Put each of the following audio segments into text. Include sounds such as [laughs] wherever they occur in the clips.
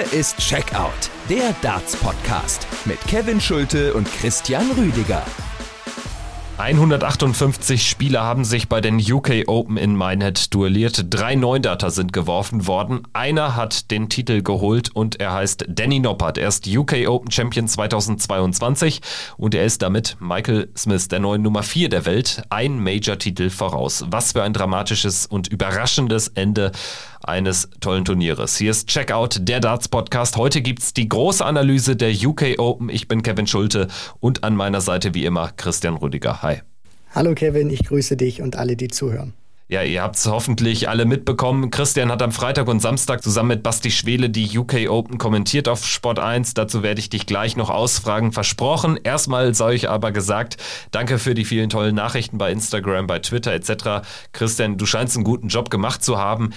Hier ist Checkout, der Darts-Podcast mit Kevin Schulte und Christian Rüdiger. 158 Spieler haben sich bei den UK Open in Minehead duelliert. Drei Neundater sind geworfen worden. Einer hat den Titel geholt und er heißt Danny Noppert. Er ist UK Open Champion 2022 und er ist damit Michael Smith, der neuen Nummer 4 der Welt, ein Major-Titel voraus. Was für ein dramatisches und überraschendes Ende eines tollen Turnieres. Hier ist Checkout, der Darts Podcast. Heute gibt's die große Analyse der UK Open. Ich bin Kevin Schulte und an meiner Seite wie immer Christian Rüdiger. Hi. Hallo Kevin, ich grüße dich und alle, die zuhören. Ja, ihr habt es hoffentlich alle mitbekommen. Christian hat am Freitag und Samstag zusammen mit Basti Schwele die UK Open kommentiert auf Sport 1. Dazu werde ich dich gleich noch ausfragen. Versprochen. Erstmal sei ich aber gesagt, danke für die vielen tollen Nachrichten bei Instagram, bei Twitter etc. Christian, du scheinst einen guten Job gemacht zu haben.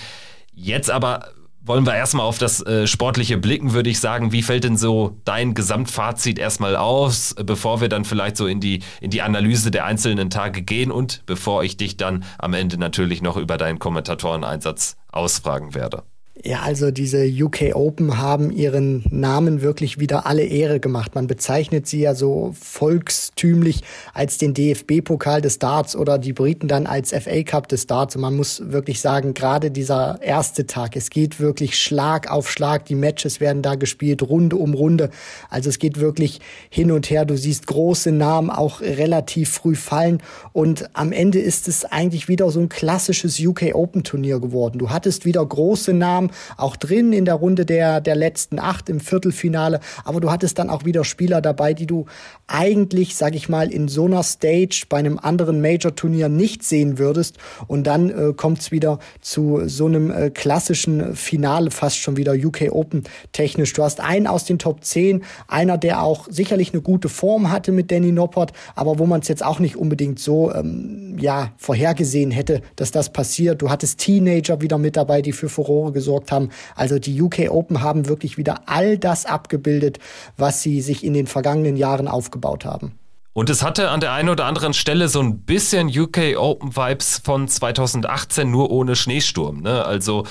Jetzt aber wollen wir erstmal auf das äh, Sportliche blicken, würde ich sagen. Wie fällt denn so dein Gesamtfazit erstmal aus, bevor wir dann vielleicht so in die, in die Analyse der einzelnen Tage gehen und bevor ich dich dann am Ende natürlich noch über deinen Kommentatoreneinsatz ausfragen werde? Ja, also diese UK Open haben ihren Namen wirklich wieder alle Ehre gemacht. Man bezeichnet sie ja so volkstümlich als den DFB-Pokal des Darts oder die Briten dann als FA Cup des Darts. Und man muss wirklich sagen, gerade dieser erste Tag, es geht wirklich Schlag auf Schlag. Die Matches werden da gespielt, Runde um Runde. Also es geht wirklich hin und her. Du siehst große Namen auch relativ früh fallen. Und am Ende ist es eigentlich wieder so ein klassisches UK Open Turnier geworden. Du hattest wieder große Namen kam auch drin in der Runde der, der letzten acht im Viertelfinale. Aber du hattest dann auch wieder Spieler dabei, die du eigentlich, sag ich mal, in so einer Stage bei einem anderen Major-Turnier nicht sehen würdest. Und dann äh, kommt es wieder zu so einem äh, klassischen Finale, fast schon wieder UK Open technisch. Du hast einen aus den Top 10, einer, der auch sicherlich eine gute Form hatte mit Danny Noppert, aber wo man es jetzt auch nicht unbedingt so ähm, ja, vorhergesehen hätte, dass das passiert. Du hattest Teenager wieder mit dabei, die für Furore gesorgt gesorgt haben. Also die UK Open haben wirklich wieder all das abgebildet, was sie sich in den vergangenen Jahren aufgebaut haben. Und es hatte an der einen oder anderen Stelle so ein bisschen UK Open Vibes von 2018, nur ohne Schneesturm. Ne? Also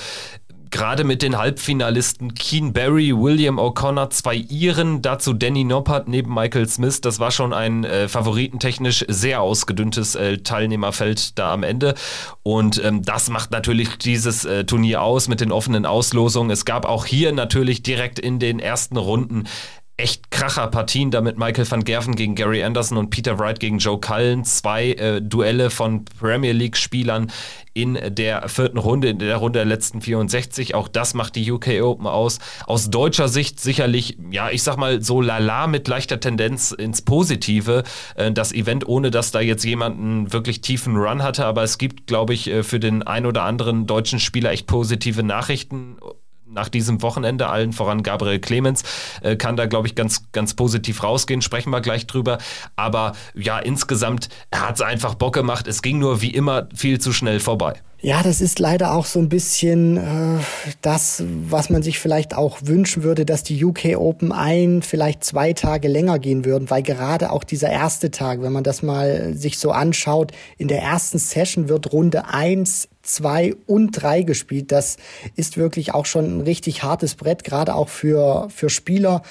gerade mit den Halbfinalisten Keen Barry, William O'Connor, zwei Iren, dazu Danny Noppert neben Michael Smith. Das war schon ein äh, favoritentechnisch sehr ausgedünntes äh, Teilnehmerfeld da am Ende. Und ähm, das macht natürlich dieses äh, Turnier aus mit den offenen Auslosungen. Es gab auch hier natürlich direkt in den ersten Runden echt Kracher-Partien, damit Michael van Gerven gegen Gary Anderson und Peter Wright gegen Joe Cullen, zwei äh, Duelle von Premier League-Spielern in der vierten Runde, in der Runde der letzten 64. Auch das macht die UK Open aus. Aus deutscher Sicht sicherlich, ja, ich sag mal so lala mit leichter Tendenz ins Positive. Äh, das Event, ohne dass da jetzt jemand einen wirklich tiefen Run hatte, aber es gibt, glaube ich, äh, für den ein oder anderen deutschen Spieler echt positive Nachrichten nach diesem Wochenende, allen voran Gabriel Clemens, äh, kann da, glaube ich, ganz, ganz positiv rausgehen. Sprechen wir gleich drüber. Aber ja, insgesamt hat es einfach Bock gemacht. Es ging nur wie immer viel zu schnell vorbei. Ja, das ist leider auch so ein bisschen äh, das, was man sich vielleicht auch wünschen würde, dass die UK Open ein, vielleicht zwei Tage länger gehen würden, weil gerade auch dieser erste Tag, wenn man das mal sich so anschaut, in der ersten Session wird Runde eins zwei und drei gespielt. Das ist wirklich auch schon ein richtig hartes Brett, gerade auch für, für Spieler,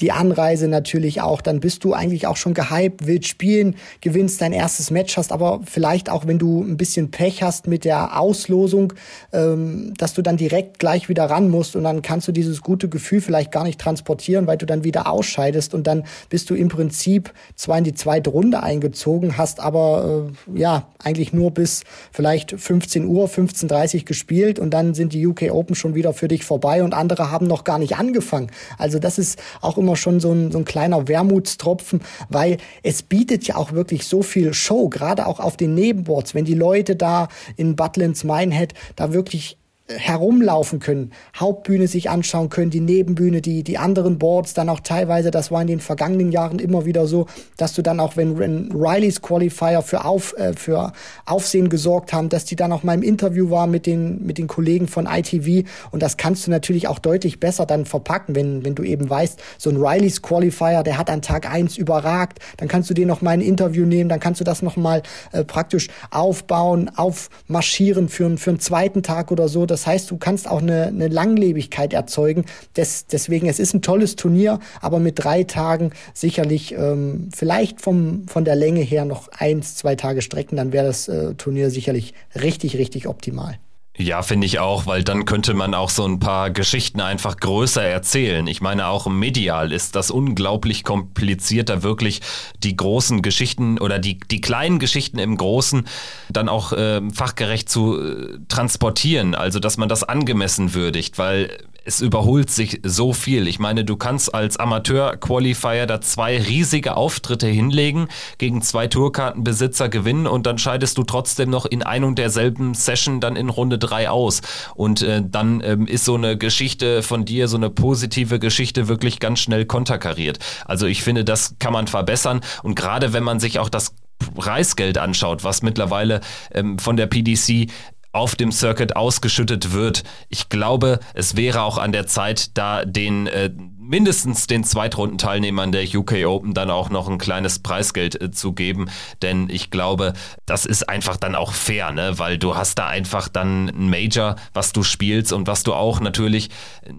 die Anreise natürlich auch, dann bist du eigentlich auch schon gehypt, willst spielen, gewinnst dein erstes Match, hast aber vielleicht auch, wenn du ein bisschen Pech hast mit der Auslosung, ähm, dass du dann direkt gleich wieder ran musst und dann kannst du dieses gute Gefühl vielleicht gar nicht transportieren, weil du dann wieder ausscheidest und dann bist du im Prinzip zwar in die zweite Runde eingezogen, hast aber äh, ja eigentlich nur bis vielleicht 15 Uhr, 15.30 Uhr gespielt und dann sind die UK Open schon wieder für dich vorbei und andere haben noch gar nicht angefangen. Also das ist auch immer immer schon so ein, so ein kleiner Wermutstropfen, weil es bietet ja auch wirklich so viel Show, gerade auch auf den Nebenboards, wenn die Leute da in Butlins Minehead da wirklich herumlaufen können, Hauptbühne sich anschauen können, die Nebenbühne, die, die anderen Boards, dann auch teilweise, das war in den vergangenen Jahren immer wieder so, dass du dann auch, wenn, wenn Rileys Qualifier für, auf, äh, für Aufsehen gesorgt haben, dass die dann auch mal im Interview war mit den, mit den Kollegen von ITV und das kannst du natürlich auch deutlich besser dann verpacken, wenn, wenn du eben weißt, so ein Rileys Qualifier, der hat an Tag eins überragt, dann kannst du den noch mal ein Interview nehmen, dann kannst du das noch mal äh, praktisch aufbauen, aufmarschieren für, für einen zweiten Tag oder so, das das heißt, du kannst auch eine, eine Langlebigkeit erzeugen. Des, deswegen, es ist ein tolles Turnier, aber mit drei Tagen sicherlich ähm, vielleicht vom, von der Länge her noch eins, zwei Tage strecken, dann wäre das äh, Turnier sicherlich richtig, richtig optimal. Ja, finde ich auch, weil dann könnte man auch so ein paar Geschichten einfach größer erzählen. Ich meine, auch medial ist das unglaublich kompliziert, da wirklich die großen Geschichten oder die, die kleinen Geschichten im Großen dann auch äh, fachgerecht zu äh, transportieren. Also, dass man das angemessen würdigt, weil es überholt sich so viel. Ich meine, du kannst als Amateur-Qualifier da zwei riesige Auftritte hinlegen, gegen zwei Tourkartenbesitzer gewinnen und dann scheidest du trotzdem noch in ein und derselben Session dann in Runde drei aus. Und äh, dann ähm, ist so eine Geschichte von dir, so eine positive Geschichte wirklich ganz schnell konterkariert. Also ich finde, das kann man verbessern und gerade wenn man sich auch das Preisgeld anschaut, was mittlerweile ähm, von der PDC auf dem Circuit ausgeschüttet wird. Ich glaube, es wäre auch an der Zeit, da den äh, mindestens den Zweitrundenteilnehmern der UK Open dann auch noch ein kleines Preisgeld äh, zu geben, denn ich glaube, das ist einfach dann auch fair, ne? weil du hast da einfach dann ein Major, was du spielst und was du auch natürlich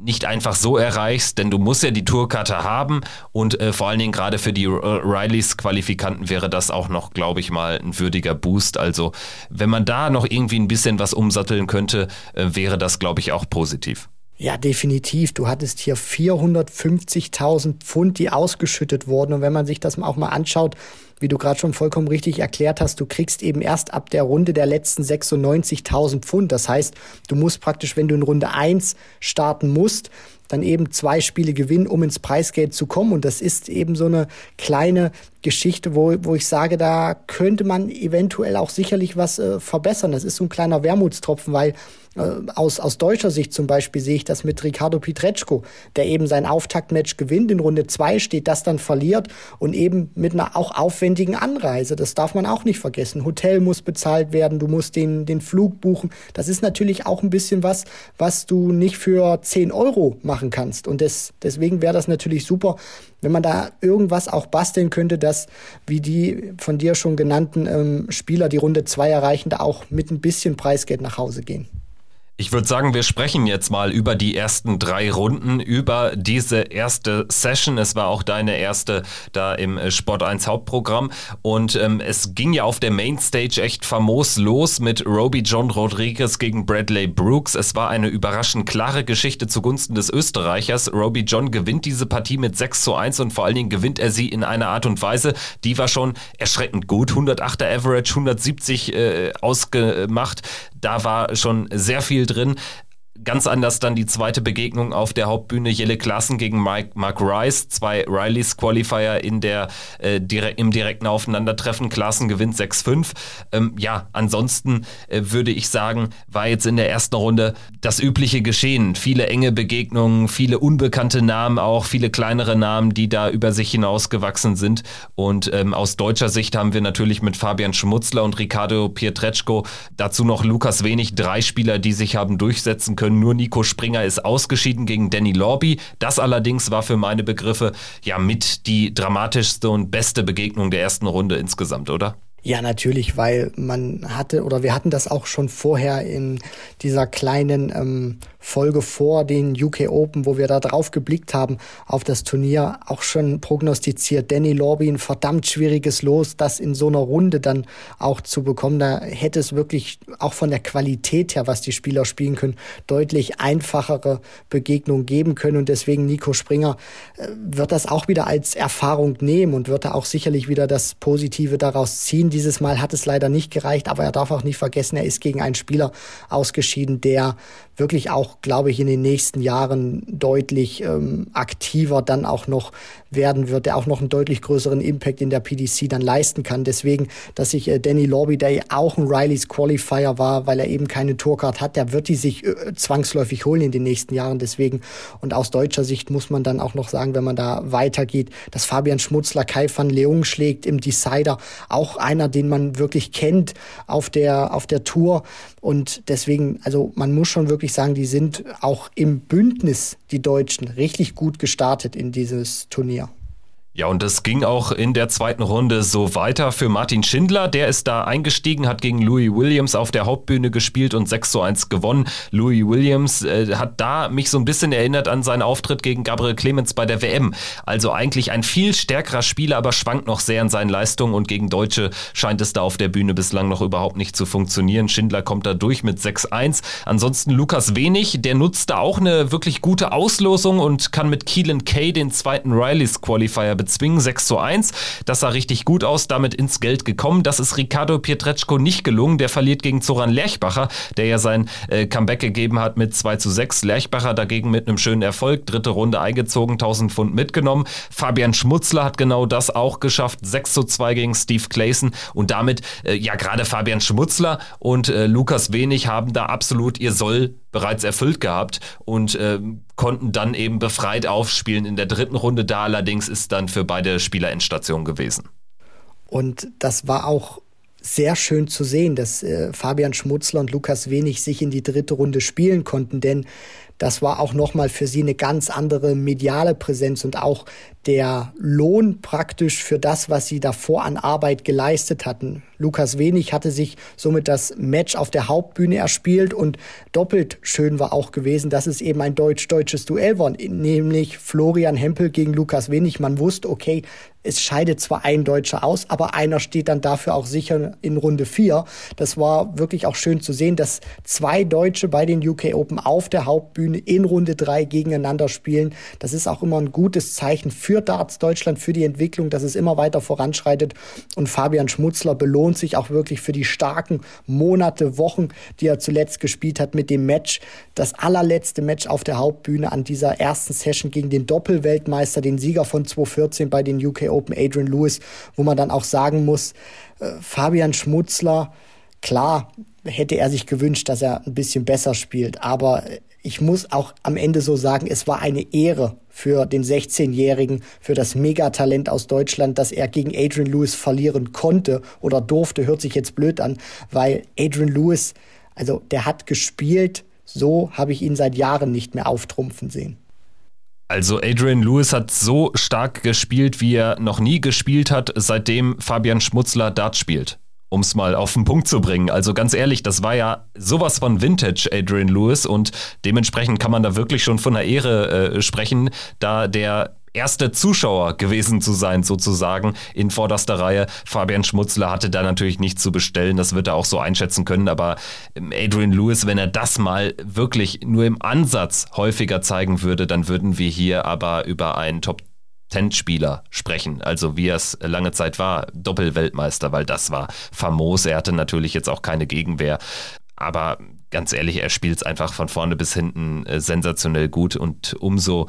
nicht einfach so erreichst, denn du musst ja die Tourkarte haben und äh, vor allen Dingen gerade für die Rileys Qualifikanten wäre das auch noch, glaube ich mal, ein würdiger Boost. Also wenn man da noch irgendwie ein bisschen was umsatteln könnte, äh, wäre das, glaube ich, auch positiv. Ja, definitiv. Du hattest hier 450.000 Pfund, die ausgeschüttet wurden. Und wenn man sich das auch mal anschaut, wie du gerade schon vollkommen richtig erklärt hast, du kriegst eben erst ab der Runde der letzten 96.000 Pfund. Das heißt, du musst praktisch, wenn du in Runde 1 starten musst, dann eben zwei Spiele gewinnen, um ins Preisgeld zu kommen. Und das ist eben so eine kleine Geschichte, wo, wo ich sage, da könnte man eventuell auch sicherlich was äh, verbessern. Das ist so ein kleiner Wermutstropfen, weil aus, aus deutscher Sicht zum Beispiel sehe ich das mit Ricardo Pietreczko, der eben sein Auftaktmatch gewinnt, in Runde zwei steht, das dann verliert und eben mit einer auch aufwendigen Anreise. Das darf man auch nicht vergessen. Hotel muss bezahlt werden, du musst den, den Flug buchen. Das ist natürlich auch ein bisschen was, was du nicht für 10 Euro machen kannst. Und des, deswegen wäre das natürlich super, wenn man da irgendwas auch basteln könnte, dass wie die von dir schon genannten ähm, Spieler die Runde zwei erreichen, da auch mit ein bisschen Preisgeld nach Hause gehen. Ich würde sagen, wir sprechen jetzt mal über die ersten drei Runden, über diese erste Session. Es war auch deine erste da im äh, Sport 1 Hauptprogramm. Und ähm, es ging ja auf der Mainstage echt famos los mit Roby John Rodriguez gegen Bradley Brooks. Es war eine überraschend klare Geschichte zugunsten des Österreichers. Roby John gewinnt diese Partie mit 6 zu 1 und vor allen Dingen gewinnt er sie in einer Art und Weise, die war schon erschreckend gut. 108er Average, 170 äh, ausgemacht. Da war schon sehr viel drin. Ganz anders dann die zweite Begegnung auf der Hauptbühne Jelle Klassen gegen Mike, Mark Rice, zwei Rileys Qualifier in der, äh, dire im direkten Aufeinandertreffen. Klassen gewinnt 6-5. Ähm, ja, ansonsten äh, würde ich sagen, war jetzt in der ersten Runde das übliche Geschehen. Viele enge Begegnungen, viele unbekannte Namen auch, viele kleinere Namen, die da über sich hinausgewachsen sind. Und ähm, aus deutscher Sicht haben wir natürlich mit Fabian Schmutzler und Ricardo Pietreczko dazu noch Lukas Wenig, drei Spieler, die sich haben durchsetzen können können. Nur Nico Springer ist ausgeschieden gegen Danny Lorby. Das allerdings war für meine Begriffe ja mit die dramatischste und beste Begegnung der ersten Runde insgesamt, oder? Ja, natürlich, weil man hatte oder wir hatten das auch schon vorher in dieser kleinen ähm, Folge vor den UK Open, wo wir da drauf geblickt haben auf das Turnier, auch schon prognostiziert. Danny Lorby ein verdammt schwieriges Los, das in so einer Runde dann auch zu bekommen. Da hätte es wirklich auch von der Qualität her, was die Spieler spielen können, deutlich einfachere Begegnungen geben können. Und deswegen Nico Springer äh, wird das auch wieder als Erfahrung nehmen und wird da auch sicherlich wieder das Positive daraus ziehen. Dieses Mal hat es leider nicht gereicht, aber er darf auch nicht vergessen, er ist gegen einen Spieler ausgeschieden, der wirklich auch, glaube ich, in den nächsten Jahren deutlich ähm, aktiver dann auch noch werden wird, der auch noch einen deutlich größeren Impact in der PDC dann leisten kann. Deswegen, dass sich äh, Danny Lorby, der auch ein Rileys Qualifier war, weil er eben keine Tourcard hat, der wird die sich äh, zwangsläufig holen in den nächsten Jahren. Deswegen, und aus deutscher Sicht muss man dann auch noch sagen, wenn man da weitergeht, dass Fabian Schmutzler Kai van Leung schlägt im Decider, auch einer, den man wirklich kennt auf der, auf der Tour. Und deswegen, also man muss schon wirklich sagen, die sind auch im Bündnis, die Deutschen, richtig gut gestartet in dieses Turnier. Ja, und es ging auch in der zweiten Runde so weiter für Martin Schindler. Der ist da eingestiegen, hat gegen Louis Williams auf der Hauptbühne gespielt und 6 zu 1 gewonnen. Louis Williams äh, hat da mich so ein bisschen erinnert an seinen Auftritt gegen Gabriel Clemens bei der WM. Also eigentlich ein viel stärkerer Spieler, aber schwankt noch sehr in seinen Leistungen und gegen Deutsche scheint es da auf der Bühne bislang noch überhaupt nicht zu funktionieren. Schindler kommt da durch mit 6-1. Ansonsten Lukas Wenig, der nutzt da auch eine wirklich gute Auslosung und kann mit Keelan Kay den zweiten Rileys Qualifier bezwingen, 6 zu 1. Das sah richtig gut aus, damit ins Geld gekommen. Das ist Ricardo Pietreczko nicht gelungen. Der verliert gegen Zoran Lerchbacher, der ja sein äh, Comeback gegeben hat mit 2 zu 6. Lerchbacher dagegen mit einem schönen Erfolg. Dritte Runde eingezogen, 1000 Pfund mitgenommen. Fabian Schmutzler hat genau das auch geschafft. 6 zu 2 gegen Steve Clayson. Und damit, äh, ja, gerade Fabian Schmutzler und äh, Lukas Wenig haben da absolut ihr Soll bereits erfüllt gehabt und äh, konnten dann eben befreit aufspielen in der dritten Runde. Da allerdings ist dann für beide Spieler Endstation gewesen. Und das war auch sehr schön zu sehen, dass äh, Fabian Schmutzler und Lukas Wenig sich in die dritte Runde spielen konnten, denn das war auch nochmal für sie eine ganz andere mediale Präsenz und auch der Lohn praktisch für das, was sie davor an Arbeit geleistet hatten. Lukas Wenig hatte sich somit das Match auf der Hauptbühne erspielt und doppelt schön war auch gewesen, dass es eben ein deutsch-deutsches Duell war, nämlich Florian Hempel gegen Lukas Wenig. Man wusste, okay, es scheidet zwar ein Deutscher aus, aber einer steht dann dafür auch sicher in Runde vier. Das war wirklich auch schön zu sehen, dass zwei Deutsche bei den UK Open auf der Hauptbühne in Runde drei gegeneinander spielen. Das ist auch immer ein gutes Zeichen für Darts Deutschland, für die Entwicklung, dass es immer weiter voranschreitet. Und Fabian Schmutzler belohnt sich auch wirklich für die starken Monate, Wochen, die er zuletzt gespielt hat mit dem Match. Das allerletzte Match auf der Hauptbühne an dieser ersten Session gegen den Doppelweltmeister, den Sieger von 2014 bei den UK Open Adrian Lewis, wo man dann auch sagen muss, äh, Fabian Schmutzler, klar hätte er sich gewünscht, dass er ein bisschen besser spielt, aber ich muss auch am Ende so sagen, es war eine Ehre für den 16-Jährigen, für das Megatalent aus Deutschland, dass er gegen Adrian Lewis verlieren konnte oder durfte, hört sich jetzt blöd an, weil Adrian Lewis, also der hat gespielt, so habe ich ihn seit Jahren nicht mehr auftrumpfen sehen. Also Adrian Lewis hat so stark gespielt, wie er noch nie gespielt hat, seitdem Fabian Schmutzler Dart spielt. Um es mal auf den Punkt zu bringen. Also ganz ehrlich, das war ja sowas von Vintage Adrian Lewis und dementsprechend kann man da wirklich schon von einer Ehre äh, sprechen, da der erste Zuschauer gewesen zu sein, sozusagen, in vorderster Reihe. Fabian Schmutzler hatte da natürlich nichts zu bestellen, das wird er auch so einschätzen können, aber ähm, Adrian Lewis, wenn er das mal wirklich nur im Ansatz häufiger zeigen würde, dann würden wir hier aber über einen Top Spieler sprechen, also wie er es lange Zeit war, Doppelweltmeister, weil das war famos. Er hatte natürlich jetzt auch keine Gegenwehr, aber ganz ehrlich, er spielt es einfach von vorne bis hinten äh, sensationell gut und umso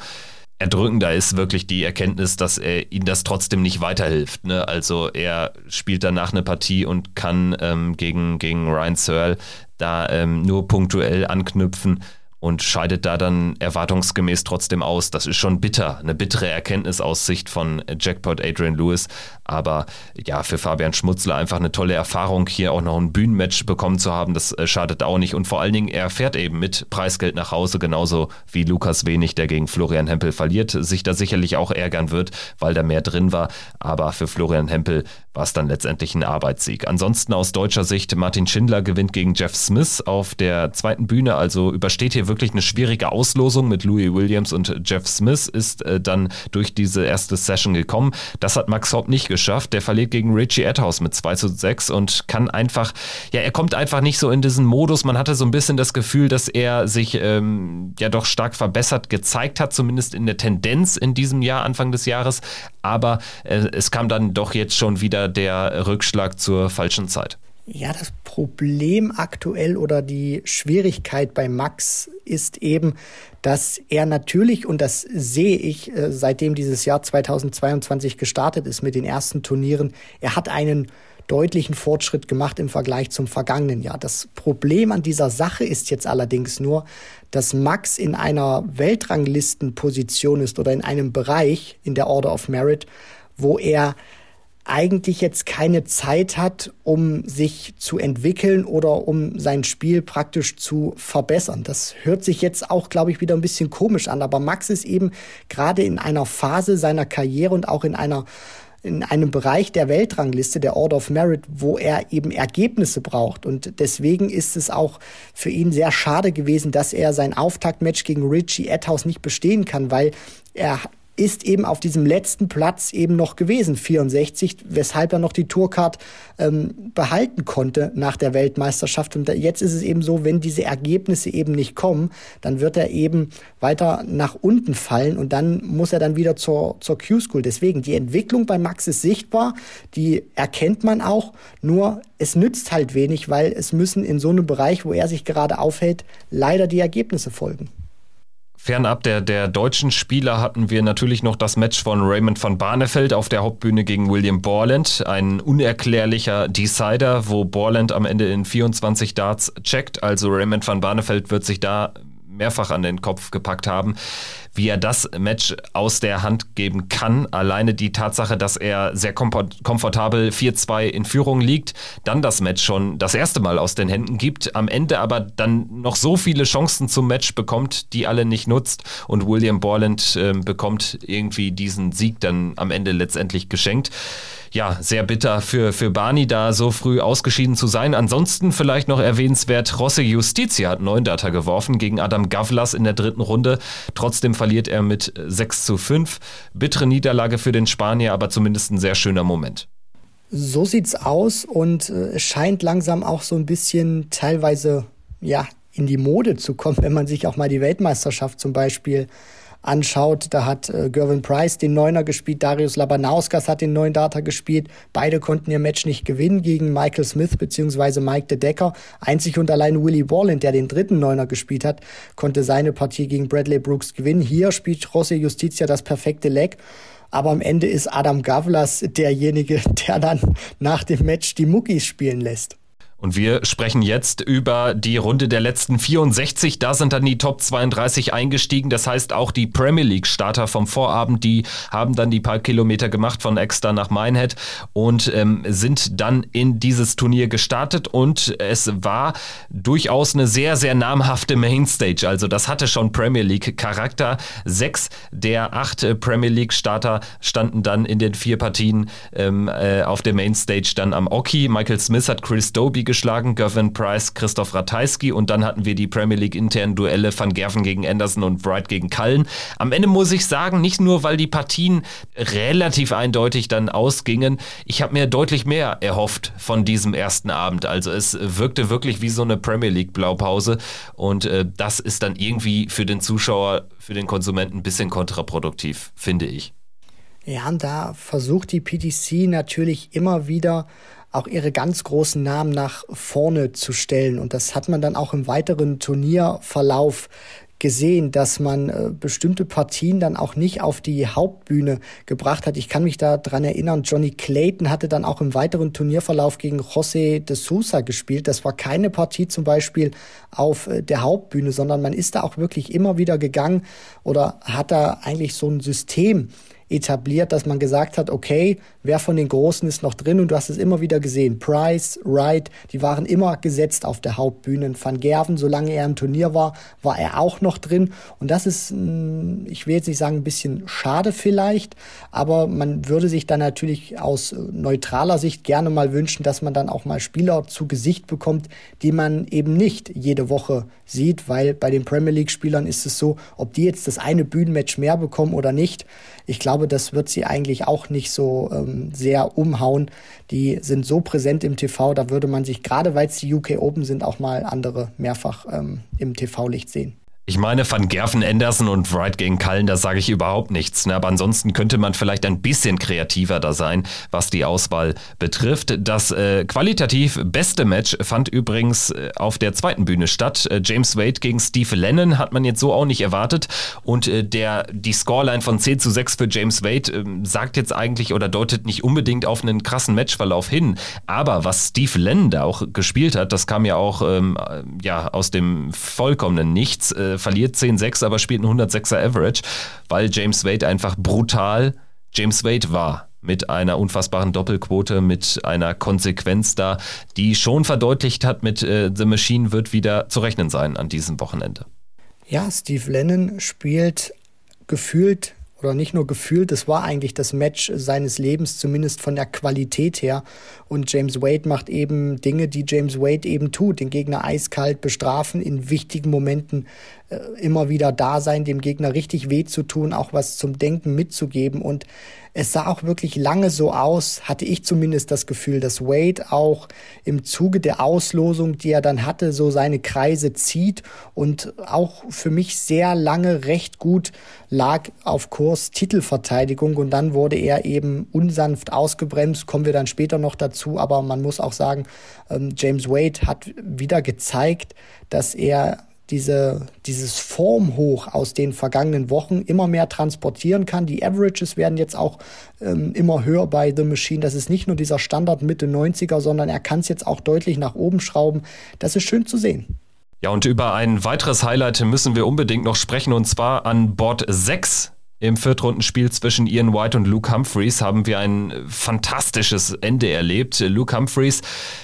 erdrückender ist wirklich die Erkenntnis, dass er ihm das trotzdem nicht weiterhilft. Ne? Also er spielt danach eine Partie und kann ähm, gegen, gegen Ryan Searle da ähm, nur punktuell anknüpfen und scheidet da dann erwartungsgemäß trotzdem aus. Das ist schon bitter, eine bittere Erkenntnis aus Sicht von Jackpot Adrian Lewis. Aber ja, für Fabian Schmutzler einfach eine tolle Erfahrung, hier auch noch ein Bühnenmatch bekommen zu haben. Das äh, schadet auch nicht. Und vor allen Dingen, er fährt eben mit Preisgeld nach Hause, genauso wie Lukas Wenig, der gegen Florian Hempel verliert, sich da sicherlich auch ärgern wird, weil da mehr drin war. Aber für Florian Hempel war es dann letztendlich ein Arbeitssieg. Ansonsten aus deutscher Sicht, Martin Schindler gewinnt gegen Jeff Smith auf der zweiten Bühne, also übersteht hier wirklich eine schwierige Auslosung mit Louis Williams und Jeff Smith, ist äh, dann durch diese erste Session gekommen. Das hat Max Hopp nicht geschafft. Der verliert gegen Richie Edhouse mit 2 zu 6 und kann einfach, ja, er kommt einfach nicht so in diesen Modus. Man hatte so ein bisschen das Gefühl, dass er sich ähm, ja doch stark verbessert gezeigt hat, zumindest in der Tendenz in diesem Jahr, Anfang des Jahres. Aber äh, es kam dann doch jetzt schon wieder der Rückschlag zur falschen Zeit? Ja, das Problem aktuell oder die Schwierigkeit bei Max ist eben, dass er natürlich, und das sehe ich, äh, seitdem dieses Jahr 2022 gestartet ist mit den ersten Turnieren, er hat einen deutlichen Fortschritt gemacht im Vergleich zum vergangenen Jahr. Das Problem an dieser Sache ist jetzt allerdings nur, dass Max in einer Weltranglistenposition ist oder in einem Bereich in der Order of Merit, wo er eigentlich jetzt keine Zeit hat, um sich zu entwickeln oder um sein Spiel praktisch zu verbessern. Das hört sich jetzt auch, glaube ich, wieder ein bisschen komisch an, aber Max ist eben gerade in einer Phase seiner Karriere und auch in einer in einem Bereich der Weltrangliste, der Order of Merit, wo er eben Ergebnisse braucht. Und deswegen ist es auch für ihn sehr schade gewesen, dass er sein Auftaktmatch gegen Richie Etthaus nicht bestehen kann, weil er ist eben auf diesem letzten Platz eben noch gewesen, 64, weshalb er noch die Tourcard ähm, behalten konnte nach der Weltmeisterschaft. Und jetzt ist es eben so, wenn diese Ergebnisse eben nicht kommen, dann wird er eben weiter nach unten fallen und dann muss er dann wieder zur, zur Q-School. Deswegen, die Entwicklung bei Max ist sichtbar, die erkennt man auch, nur es nützt halt wenig, weil es müssen in so einem Bereich, wo er sich gerade aufhält, leider die Ergebnisse folgen. Fernab der, der deutschen Spieler hatten wir natürlich noch das Match von Raymond von Barnefeld auf der Hauptbühne gegen William Borland. Ein unerklärlicher Decider, wo Borland am Ende in 24 Darts checkt. Also Raymond van Barneveld wird sich da mehrfach an den Kopf gepackt haben, wie er das Match aus der Hand geben kann. Alleine die Tatsache, dass er sehr komfortabel 4-2 in Führung liegt, dann das Match schon das erste Mal aus den Händen gibt, am Ende aber dann noch so viele Chancen zum Match bekommt, die alle nicht nutzt und William Borland äh, bekommt irgendwie diesen Sieg dann am Ende letztendlich geschenkt ja, sehr bitter für, für Barney, da so früh ausgeschieden zu sein. Ansonsten vielleicht noch erwähnenswert, Rosse Justitia hat neun Data geworfen gegen Adam Gavlas in der dritten Runde. Trotzdem verliert er mit 6 zu 5. Bittere Niederlage für den Spanier, aber zumindest ein sehr schöner Moment. So sieht's aus und äh, es scheint langsam auch so ein bisschen teilweise, ja, in die Mode zu kommen, [laughs] wenn man sich auch mal die Weltmeisterschaft zum Beispiel anschaut, da hat äh, Gervin Price den Neuner gespielt, Darius Labanauskas hat den neuen Data gespielt. Beide konnten ihr Match nicht gewinnen gegen Michael Smith bzw. Mike de Decker. Einzig und allein Willie Borland, der den dritten Neuner gespielt hat, konnte seine Partie gegen Bradley Brooks gewinnen. Hier spielt José Justicia das perfekte Leck. Aber am Ende ist Adam Gavlas derjenige, [laughs] der dann nach dem Match die Muckis spielen lässt. Und wir sprechen jetzt über die Runde der letzten 64. Da sind dann die Top 32 eingestiegen. Das heißt, auch die Premier League Starter vom Vorabend, die haben dann die paar Kilometer gemacht von Exeter nach Minehead und ähm, sind dann in dieses Turnier gestartet. Und es war durchaus eine sehr, sehr namhafte Mainstage. Also das hatte schon Premier League Charakter. Sechs der acht Premier League Starter standen dann in den vier Partien ähm, äh, auf der Mainstage dann am Oki. Michael Smith hat Chris Doby geschlagen, Gervin Price, Christoph Ratajski und dann hatten wir die Premier League internen Duelle Van Gerven gegen Anderson und Wright gegen Cullen. Am Ende muss ich sagen, nicht nur, weil die Partien relativ eindeutig dann ausgingen, ich habe mir deutlich mehr erhofft von diesem ersten Abend. Also es wirkte wirklich wie so eine Premier League Blaupause und äh, das ist dann irgendwie für den Zuschauer, für den Konsumenten ein bisschen kontraproduktiv, finde ich. Ja, und da versucht die PTC natürlich immer wieder auch ihre ganz großen Namen nach vorne zu stellen. Und das hat man dann auch im weiteren Turnierverlauf gesehen, dass man äh, bestimmte Partien dann auch nicht auf die Hauptbühne gebracht hat. Ich kann mich da dran erinnern, Johnny Clayton hatte dann auch im weiteren Turnierverlauf gegen José de Sousa gespielt. Das war keine Partie zum Beispiel auf äh, der Hauptbühne, sondern man ist da auch wirklich immer wieder gegangen oder hat da eigentlich so ein System etabliert, dass man gesagt hat, okay, wer von den Großen ist noch drin? Und du hast es immer wieder gesehen. Price, Wright, die waren immer gesetzt auf der Hauptbühne. Van Gerven, solange er im Turnier war, war er auch noch drin. Und das ist, hm, ich will jetzt nicht sagen, ein bisschen schade vielleicht, aber man würde sich dann natürlich aus neutraler Sicht gerne mal wünschen, dass man dann auch mal Spieler zu Gesicht bekommt, die man eben nicht jede Woche sieht, weil bei den Premier League Spielern ist es so, ob die jetzt das eine Bühnenmatch mehr bekommen oder nicht. Ich glaube, das wird sie eigentlich auch nicht so ähm, sehr umhauen. Die sind so präsent im TV, da würde man sich, gerade weil es die UK Open sind, auch mal andere mehrfach ähm, im TV-Licht sehen. Ich meine, Van Gerven, Anderson und Wright gegen Cullen, da sage ich überhaupt nichts. Ne? Aber ansonsten könnte man vielleicht ein bisschen kreativer da sein, was die Auswahl betrifft. Das äh, qualitativ beste Match fand übrigens äh, auf der zweiten Bühne statt. Äh, James Wade gegen Steve Lennon hat man jetzt so auch nicht erwartet. Und äh, der, die Scoreline von 10 zu 6 für James Wade ähm, sagt jetzt eigentlich oder deutet nicht unbedingt auf einen krassen Matchverlauf hin. Aber was Steve Lennon da auch gespielt hat, das kam ja auch ähm, äh, ja, aus dem vollkommenen Nichts äh, verliert 10-6, aber spielt einen 106er Average, weil James Wade einfach brutal James Wade war. mit einer unfassbaren Doppelquote, mit einer Konsequenz da, die schon verdeutlicht hat, mit äh, The Machine wird wieder zu rechnen sein an diesem Wochenende. Ja, Steve Lennon spielt gefühlt oder nicht nur gefühlt, es war eigentlich das Match seines Lebens, zumindest von der Qualität her. Und James Wade macht eben Dinge, die James Wade eben tut, den Gegner eiskalt bestrafen, in wichtigen Momenten immer wieder da sein, dem Gegner richtig weh zu tun, auch was zum Denken mitzugeben. Und es sah auch wirklich lange so aus, hatte ich zumindest das Gefühl, dass Wade auch im Zuge der Auslosung, die er dann hatte, so seine Kreise zieht und auch für mich sehr lange recht gut lag auf Kurs Titelverteidigung. Und dann wurde er eben unsanft ausgebremst, kommen wir dann später noch dazu, aber man muss auch sagen, ähm, James Wade hat wieder gezeigt, dass er diese, dieses Formhoch aus den vergangenen Wochen immer mehr transportieren kann. Die Averages werden jetzt auch ähm, immer höher bei The Machine. Das ist nicht nur dieser Standard Mitte 90er, sondern er kann es jetzt auch deutlich nach oben schrauben. Das ist schön zu sehen. Ja, und über ein weiteres Highlight müssen wir unbedingt noch sprechen, und zwar an Bord 6 im Viertrundenspiel zwischen Ian White und Luke Humphreys haben wir ein fantastisches Ende erlebt. Luke Humphreys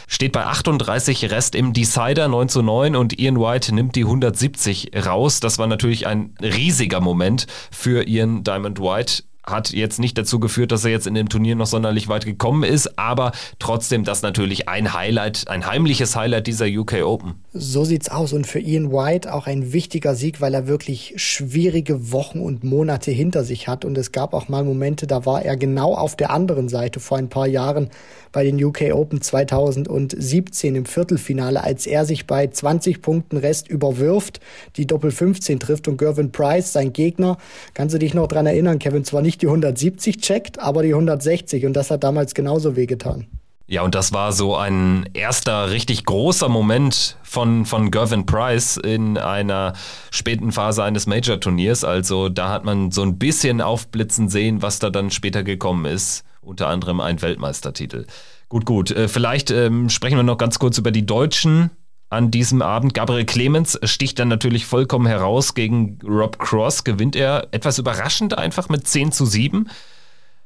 steht bei 38 Rest im Decider 9 zu 9 und Ian White nimmt die 170 raus. Das war natürlich ein riesiger Moment für Ian Diamond White hat jetzt nicht dazu geführt, dass er jetzt in dem Turnier noch sonderlich weit gekommen ist, aber trotzdem das natürlich ein Highlight, ein heimliches Highlight dieser UK Open. So sieht's aus. Und für Ian White auch ein wichtiger Sieg, weil er wirklich schwierige Wochen und Monate hinter sich hat. Und es gab auch mal Momente, da war er genau auf der anderen Seite vor ein paar Jahren bei den UK Open 2017 im Viertelfinale, als er sich bei 20 Punkten Rest überwirft, die Doppel 15 trifft und Gervin Price, sein Gegner, kannst du dich noch dran erinnern, Kevin, zwar nicht die 170 checkt, aber die 160 und das hat damals genauso wehgetan. Ja, und das war so ein erster richtig großer Moment von, von Gervin Price in einer späten Phase eines Major-Turniers. Also da hat man so ein bisschen aufblitzen sehen, was da dann später gekommen ist. Unter anderem ein Weltmeistertitel. Gut, gut. Äh, vielleicht ähm, sprechen wir noch ganz kurz über die Deutschen an diesem Abend. Gabriel Clemens sticht dann natürlich vollkommen heraus gegen Rob Cross. Gewinnt er etwas überraschend einfach mit 10 zu 7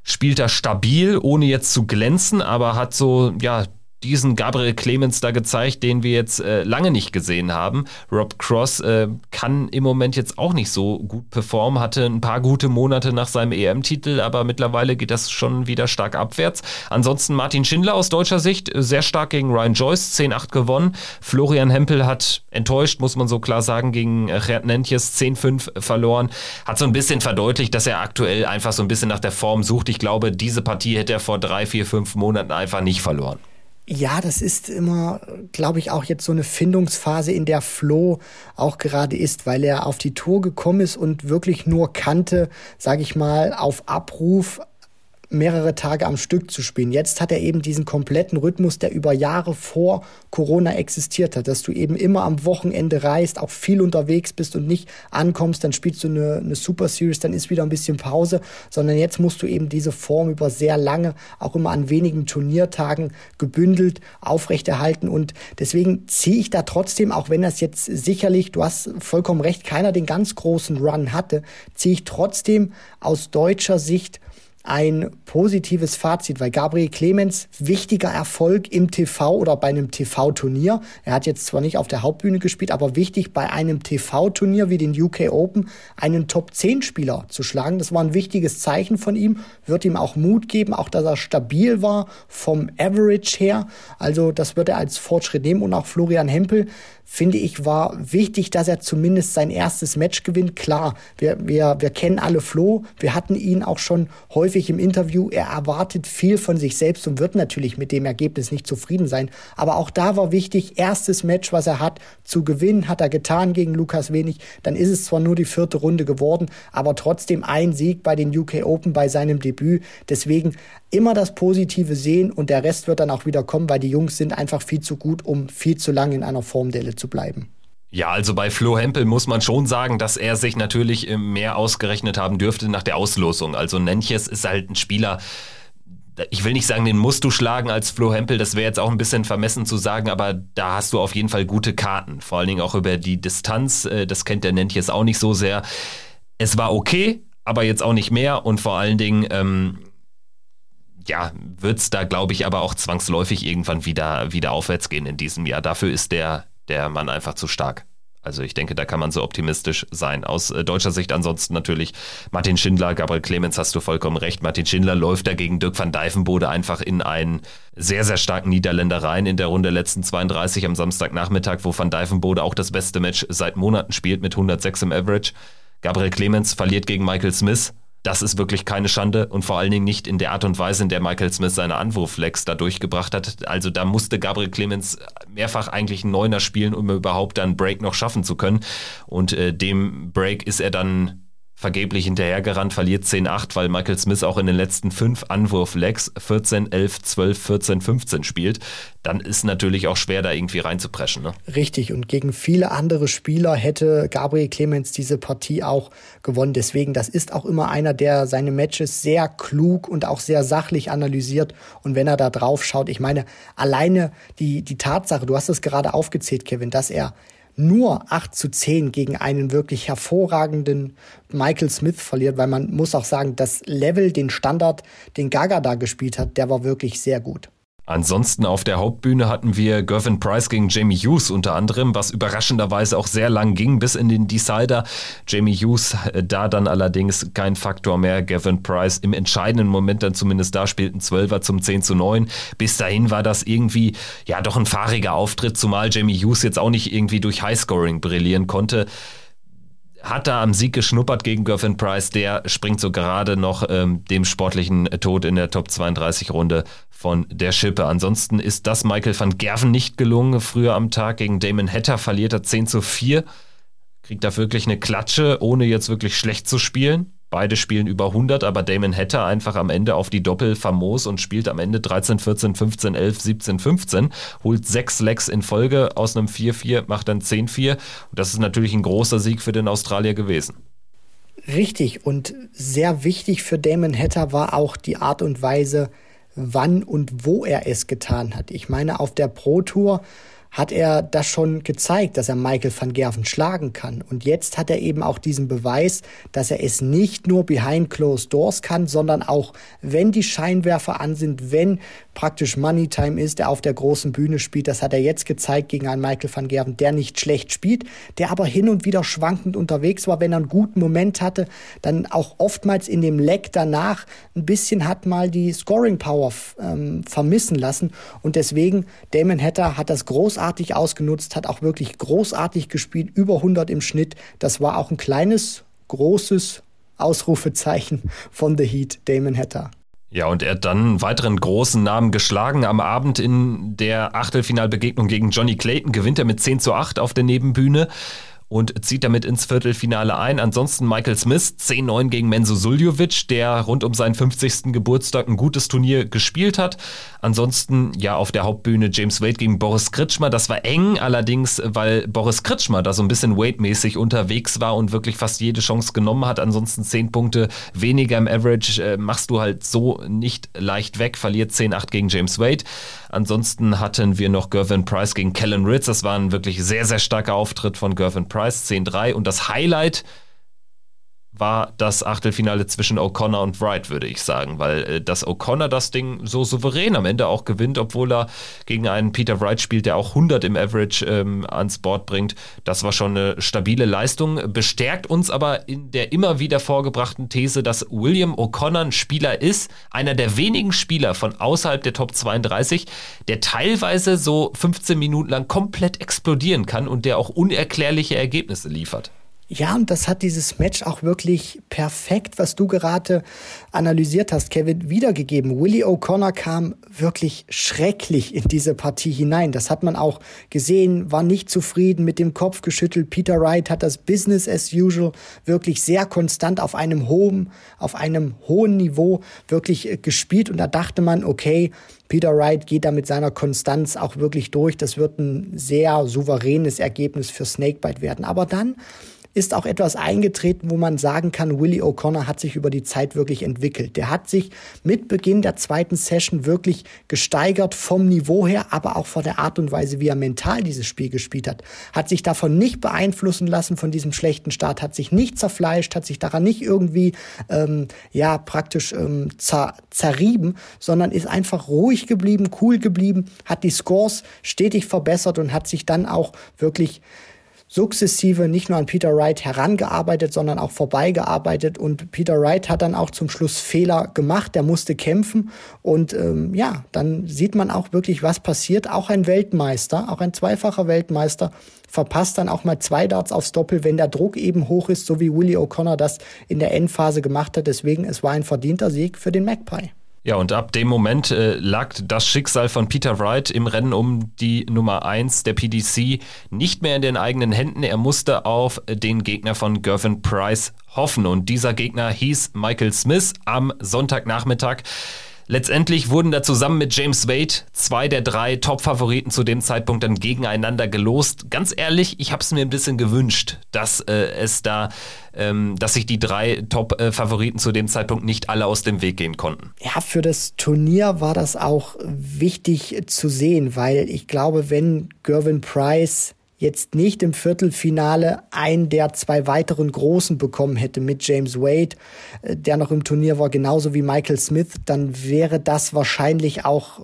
spielt er stabil, ohne jetzt zu glänzen, aber hat so, ja, diesen Gabriel Clemens da gezeigt, den wir jetzt äh, lange nicht gesehen haben. Rob Cross äh, kann im Moment jetzt auch nicht so gut performen, hatte ein paar gute Monate nach seinem EM-Titel, aber mittlerweile geht das schon wieder stark abwärts. Ansonsten Martin Schindler aus deutscher Sicht äh, sehr stark gegen Ryan Joyce, 10-8 gewonnen. Florian Hempel hat enttäuscht, muss man so klar sagen, gegen Gerd Nentjes 10-5 verloren. Hat so ein bisschen verdeutlicht, dass er aktuell einfach so ein bisschen nach der Form sucht. Ich glaube, diese Partie hätte er vor drei, vier, fünf Monaten einfach nicht verloren. Ja, das ist immer, glaube ich, auch jetzt so eine Findungsphase, in der Flo auch gerade ist, weil er auf die Tour gekommen ist und wirklich nur kannte, sage ich mal, auf Abruf mehrere Tage am Stück zu spielen. Jetzt hat er eben diesen kompletten Rhythmus, der über Jahre vor Corona existiert hat, dass du eben immer am Wochenende reist, auch viel unterwegs bist und nicht ankommst, dann spielst du eine, eine Super Series, dann ist wieder ein bisschen Pause, sondern jetzt musst du eben diese Form über sehr lange, auch immer an wenigen Turniertagen gebündelt aufrechterhalten und deswegen ziehe ich da trotzdem, auch wenn das jetzt sicherlich, du hast vollkommen recht, keiner den ganz großen Run hatte, ziehe ich trotzdem aus deutscher Sicht ein positives Fazit, weil Gabriel Clemens wichtiger Erfolg im TV oder bei einem TV-Turnier. Er hat jetzt zwar nicht auf der Hauptbühne gespielt, aber wichtig bei einem TV-Turnier wie den UK Open einen Top-10-Spieler zu schlagen. Das war ein wichtiges Zeichen von ihm, wird ihm auch Mut geben, auch dass er stabil war vom Average her. Also das wird er als Fortschritt nehmen und auch Florian Hempel finde ich, war wichtig, dass er zumindest sein erstes Match gewinnt. Klar, wir, wir, wir kennen alle Flo, wir hatten ihn auch schon häufig im Interview. Er erwartet viel von sich selbst und wird natürlich mit dem Ergebnis nicht zufrieden sein. Aber auch da war wichtig, erstes Match, was er hat, zu gewinnen, hat er getan gegen Lukas Wenig. Dann ist es zwar nur die vierte Runde geworden, aber trotzdem ein Sieg bei den UK Open bei seinem Debüt. Deswegen immer das Positive sehen und der Rest wird dann auch wieder kommen, weil die Jungs sind einfach viel zu gut, um viel zu lange in einer Formdelle zu bleiben. Ja, also bei Flo Hempel muss man schon sagen, dass er sich natürlich äh, mehr ausgerechnet haben dürfte nach der Auslosung. Also Nenches ist halt ein Spieler, ich will nicht sagen, den musst du schlagen als Flo Hempel, das wäre jetzt auch ein bisschen vermessen zu sagen, aber da hast du auf jeden Fall gute Karten. Vor allen Dingen auch über die Distanz, äh, das kennt der Nentjes auch nicht so sehr. Es war okay, aber jetzt auch nicht mehr und vor allen Dingen, ähm, ja, wird es da, glaube ich, aber auch zwangsläufig irgendwann wieder, wieder aufwärts gehen in diesem Jahr. Dafür ist der, der Mann einfach zu stark. Also ich denke, da kann man so optimistisch sein. Aus äh, deutscher Sicht ansonsten natürlich Martin Schindler, Gabriel Clemens, hast du vollkommen recht. Martin Schindler läuft dagegen Dirk van Dijvenbode einfach in einen sehr, sehr starken Niederländer rein in der Runde letzten 32 am Samstagnachmittag, wo van Dijvenbode auch das beste Match seit Monaten spielt mit 106 im Average. Gabriel Clemens verliert gegen Michael Smith das ist wirklich keine Schande und vor allen Dingen nicht in der Art und Weise, in der Michael Smith seine Anwurflex da durchgebracht hat. Also da musste Gabriel Clemens mehrfach eigentlich einen Neuner spielen, um überhaupt dann Break noch schaffen zu können. Und äh, dem Break ist er dann vergeblich hinterhergerannt, verliert 10-8, weil Michael Smith auch in den letzten fünf Anwurf-Legs 14, 11, 12, 14, 15 spielt, dann ist natürlich auch schwer, da irgendwie reinzupreschen. Ne? Richtig, und gegen viele andere Spieler hätte Gabriel Clemens diese Partie auch gewonnen. Deswegen, das ist auch immer einer, der seine Matches sehr klug und auch sehr sachlich analysiert. Und wenn er da drauf schaut, ich meine, alleine die, die Tatsache, du hast es gerade aufgezählt, Kevin, dass er nur 8 zu 10 gegen einen wirklich hervorragenden Michael Smith verliert, weil man muss auch sagen, das Level, den Standard, den Gaga da gespielt hat, der war wirklich sehr gut. Ansonsten auf der Hauptbühne hatten wir Gervin Price gegen Jamie Hughes unter anderem, was überraschenderweise auch sehr lang ging bis in den Decider. Jamie Hughes äh, da dann allerdings kein Faktor mehr. Gavin Price im entscheidenden Moment dann zumindest da spielten 12er zum 10 zu 9. Bis dahin war das irgendwie ja doch ein fahriger Auftritt, zumal Jamie Hughes jetzt auch nicht irgendwie durch Highscoring brillieren konnte hat da am Sieg geschnuppert gegen Gervin Price. Der springt so gerade noch ähm, dem sportlichen Tod in der Top 32 Runde von der Schippe. Ansonsten ist das Michael van Gerven nicht gelungen. Früher am Tag gegen Damon Hatter verliert er 10 zu 4. Kriegt da wirklich eine Klatsche, ohne jetzt wirklich schlecht zu spielen. Beide spielen über 100, aber Damon Hatter einfach am Ende auf die Doppel famos und spielt am Ende 13, 14, 15, 11, 17, 15, holt sechs Lecks in Folge aus einem 4-4, macht dann 10-4 und das ist natürlich ein großer Sieg für den Australier gewesen. Richtig und sehr wichtig für Damon Hatter war auch die Art und Weise, wann und wo er es getan hat. Ich meine, auf der Pro Tour hat er das schon gezeigt, dass er Michael van Gerven schlagen kann. Und jetzt hat er eben auch diesen Beweis, dass er es nicht nur behind closed doors kann, sondern auch, wenn die Scheinwerfer an sind, wenn praktisch Money Time ist, der auf der großen Bühne spielt. Das hat er jetzt gezeigt gegen einen Michael van Gerven, der nicht schlecht spielt, der aber hin und wieder schwankend unterwegs war, wenn er einen guten Moment hatte, dann auch oftmals in dem Leck danach ein bisschen hat mal die Scoring Power ähm, vermissen lassen. Und deswegen, Damon Hatter hat das großartig großartig ausgenutzt, hat auch wirklich großartig gespielt, über 100 im Schnitt. Das war auch ein kleines, großes Ausrufezeichen von The Heat, Damon Hatter. Ja, und er hat dann einen weiteren großen Namen geschlagen. Am Abend in der Achtelfinalbegegnung gegen Johnny Clayton gewinnt er mit 10 zu 8 auf der Nebenbühne und zieht damit ins Viertelfinale ein. Ansonsten Michael Smith 10-9 gegen Menzo Suljovic, der rund um seinen 50. Geburtstag ein gutes Turnier gespielt hat. Ansonsten ja auf der Hauptbühne James Wade gegen Boris Kritschmer. Das war eng, allerdings, weil Boris Kritschmer da so ein bisschen Wade-mäßig unterwegs war und wirklich fast jede Chance genommen hat. Ansonsten 10 Punkte weniger im Average äh, machst du halt so nicht leicht weg. Verliert 10-8 gegen James Wade. Ansonsten hatten wir noch Gervin Price gegen Kellen Ritz. Das war ein wirklich sehr, sehr starker Auftritt von Gervin Price, 10-3. Und das Highlight war das Achtelfinale zwischen O'Connor und Wright, würde ich sagen, weil äh, dass O'Connor das Ding so souverän am Ende auch gewinnt, obwohl er gegen einen Peter Wright spielt, der auch 100 im Average ähm, ans Board bringt, das war schon eine stabile Leistung, bestärkt uns aber in der immer wieder vorgebrachten These, dass William O'Connor ein Spieler ist, einer der wenigen Spieler von außerhalb der Top 32, der teilweise so 15 Minuten lang komplett explodieren kann und der auch unerklärliche Ergebnisse liefert. Ja, und das hat dieses Match auch wirklich perfekt, was du gerade analysiert hast, Kevin, wiedergegeben. Willie O'Connor kam wirklich schrecklich in diese Partie hinein. Das hat man auch gesehen, war nicht zufrieden, mit dem Kopf geschüttelt. Peter Wright hat das Business as usual wirklich sehr konstant auf einem hohen, auf einem hohen Niveau wirklich äh, gespielt. Und da dachte man, okay, Peter Wright geht da mit seiner Konstanz auch wirklich durch. Das wird ein sehr souveränes Ergebnis für Snakebite werden. Aber dann ist auch etwas eingetreten, wo man sagen kann, Willie O'Connor hat sich über die Zeit wirklich entwickelt. Der hat sich mit Beginn der zweiten Session wirklich gesteigert vom Niveau her, aber auch von der Art und Weise, wie er mental dieses Spiel gespielt hat. Hat sich davon nicht beeinflussen lassen von diesem schlechten Start, hat sich nicht zerfleischt, hat sich daran nicht irgendwie ähm, ja praktisch ähm, zer zerrieben, sondern ist einfach ruhig geblieben, cool geblieben, hat die Scores stetig verbessert und hat sich dann auch wirklich sukzessive nicht nur an Peter Wright herangearbeitet, sondern auch vorbeigearbeitet. Und Peter Wright hat dann auch zum Schluss Fehler gemacht, der musste kämpfen. Und ähm, ja, dann sieht man auch wirklich, was passiert. Auch ein Weltmeister, auch ein zweifacher Weltmeister verpasst dann auch mal zwei Darts aufs Doppel, wenn der Druck eben hoch ist, so wie Willie O'Connor das in der Endphase gemacht hat. Deswegen, es war ein verdienter Sieg für den Magpie. Ja, und ab dem Moment äh, lag das Schicksal von Peter Wright im Rennen um die Nummer 1 der PDC nicht mehr in den eigenen Händen. Er musste auf den Gegner von Gervin Price hoffen. Und dieser Gegner hieß Michael Smith am Sonntagnachmittag. Letztendlich wurden da zusammen mit James Wade zwei der drei Top-Favoriten zu dem Zeitpunkt dann gegeneinander gelost. Ganz ehrlich, ich habe es mir ein bisschen gewünscht, dass äh, es da, ähm, dass sich die drei Top-Favoriten zu dem Zeitpunkt nicht alle aus dem Weg gehen konnten. Ja, für das Turnier war das auch wichtig zu sehen, weil ich glaube, wenn Gervin Price jetzt nicht im Viertelfinale einen der zwei weiteren Großen bekommen hätte mit James Wade, äh, der noch im Turnier war, genauso wie Michael Smith, dann wäre das wahrscheinlich auch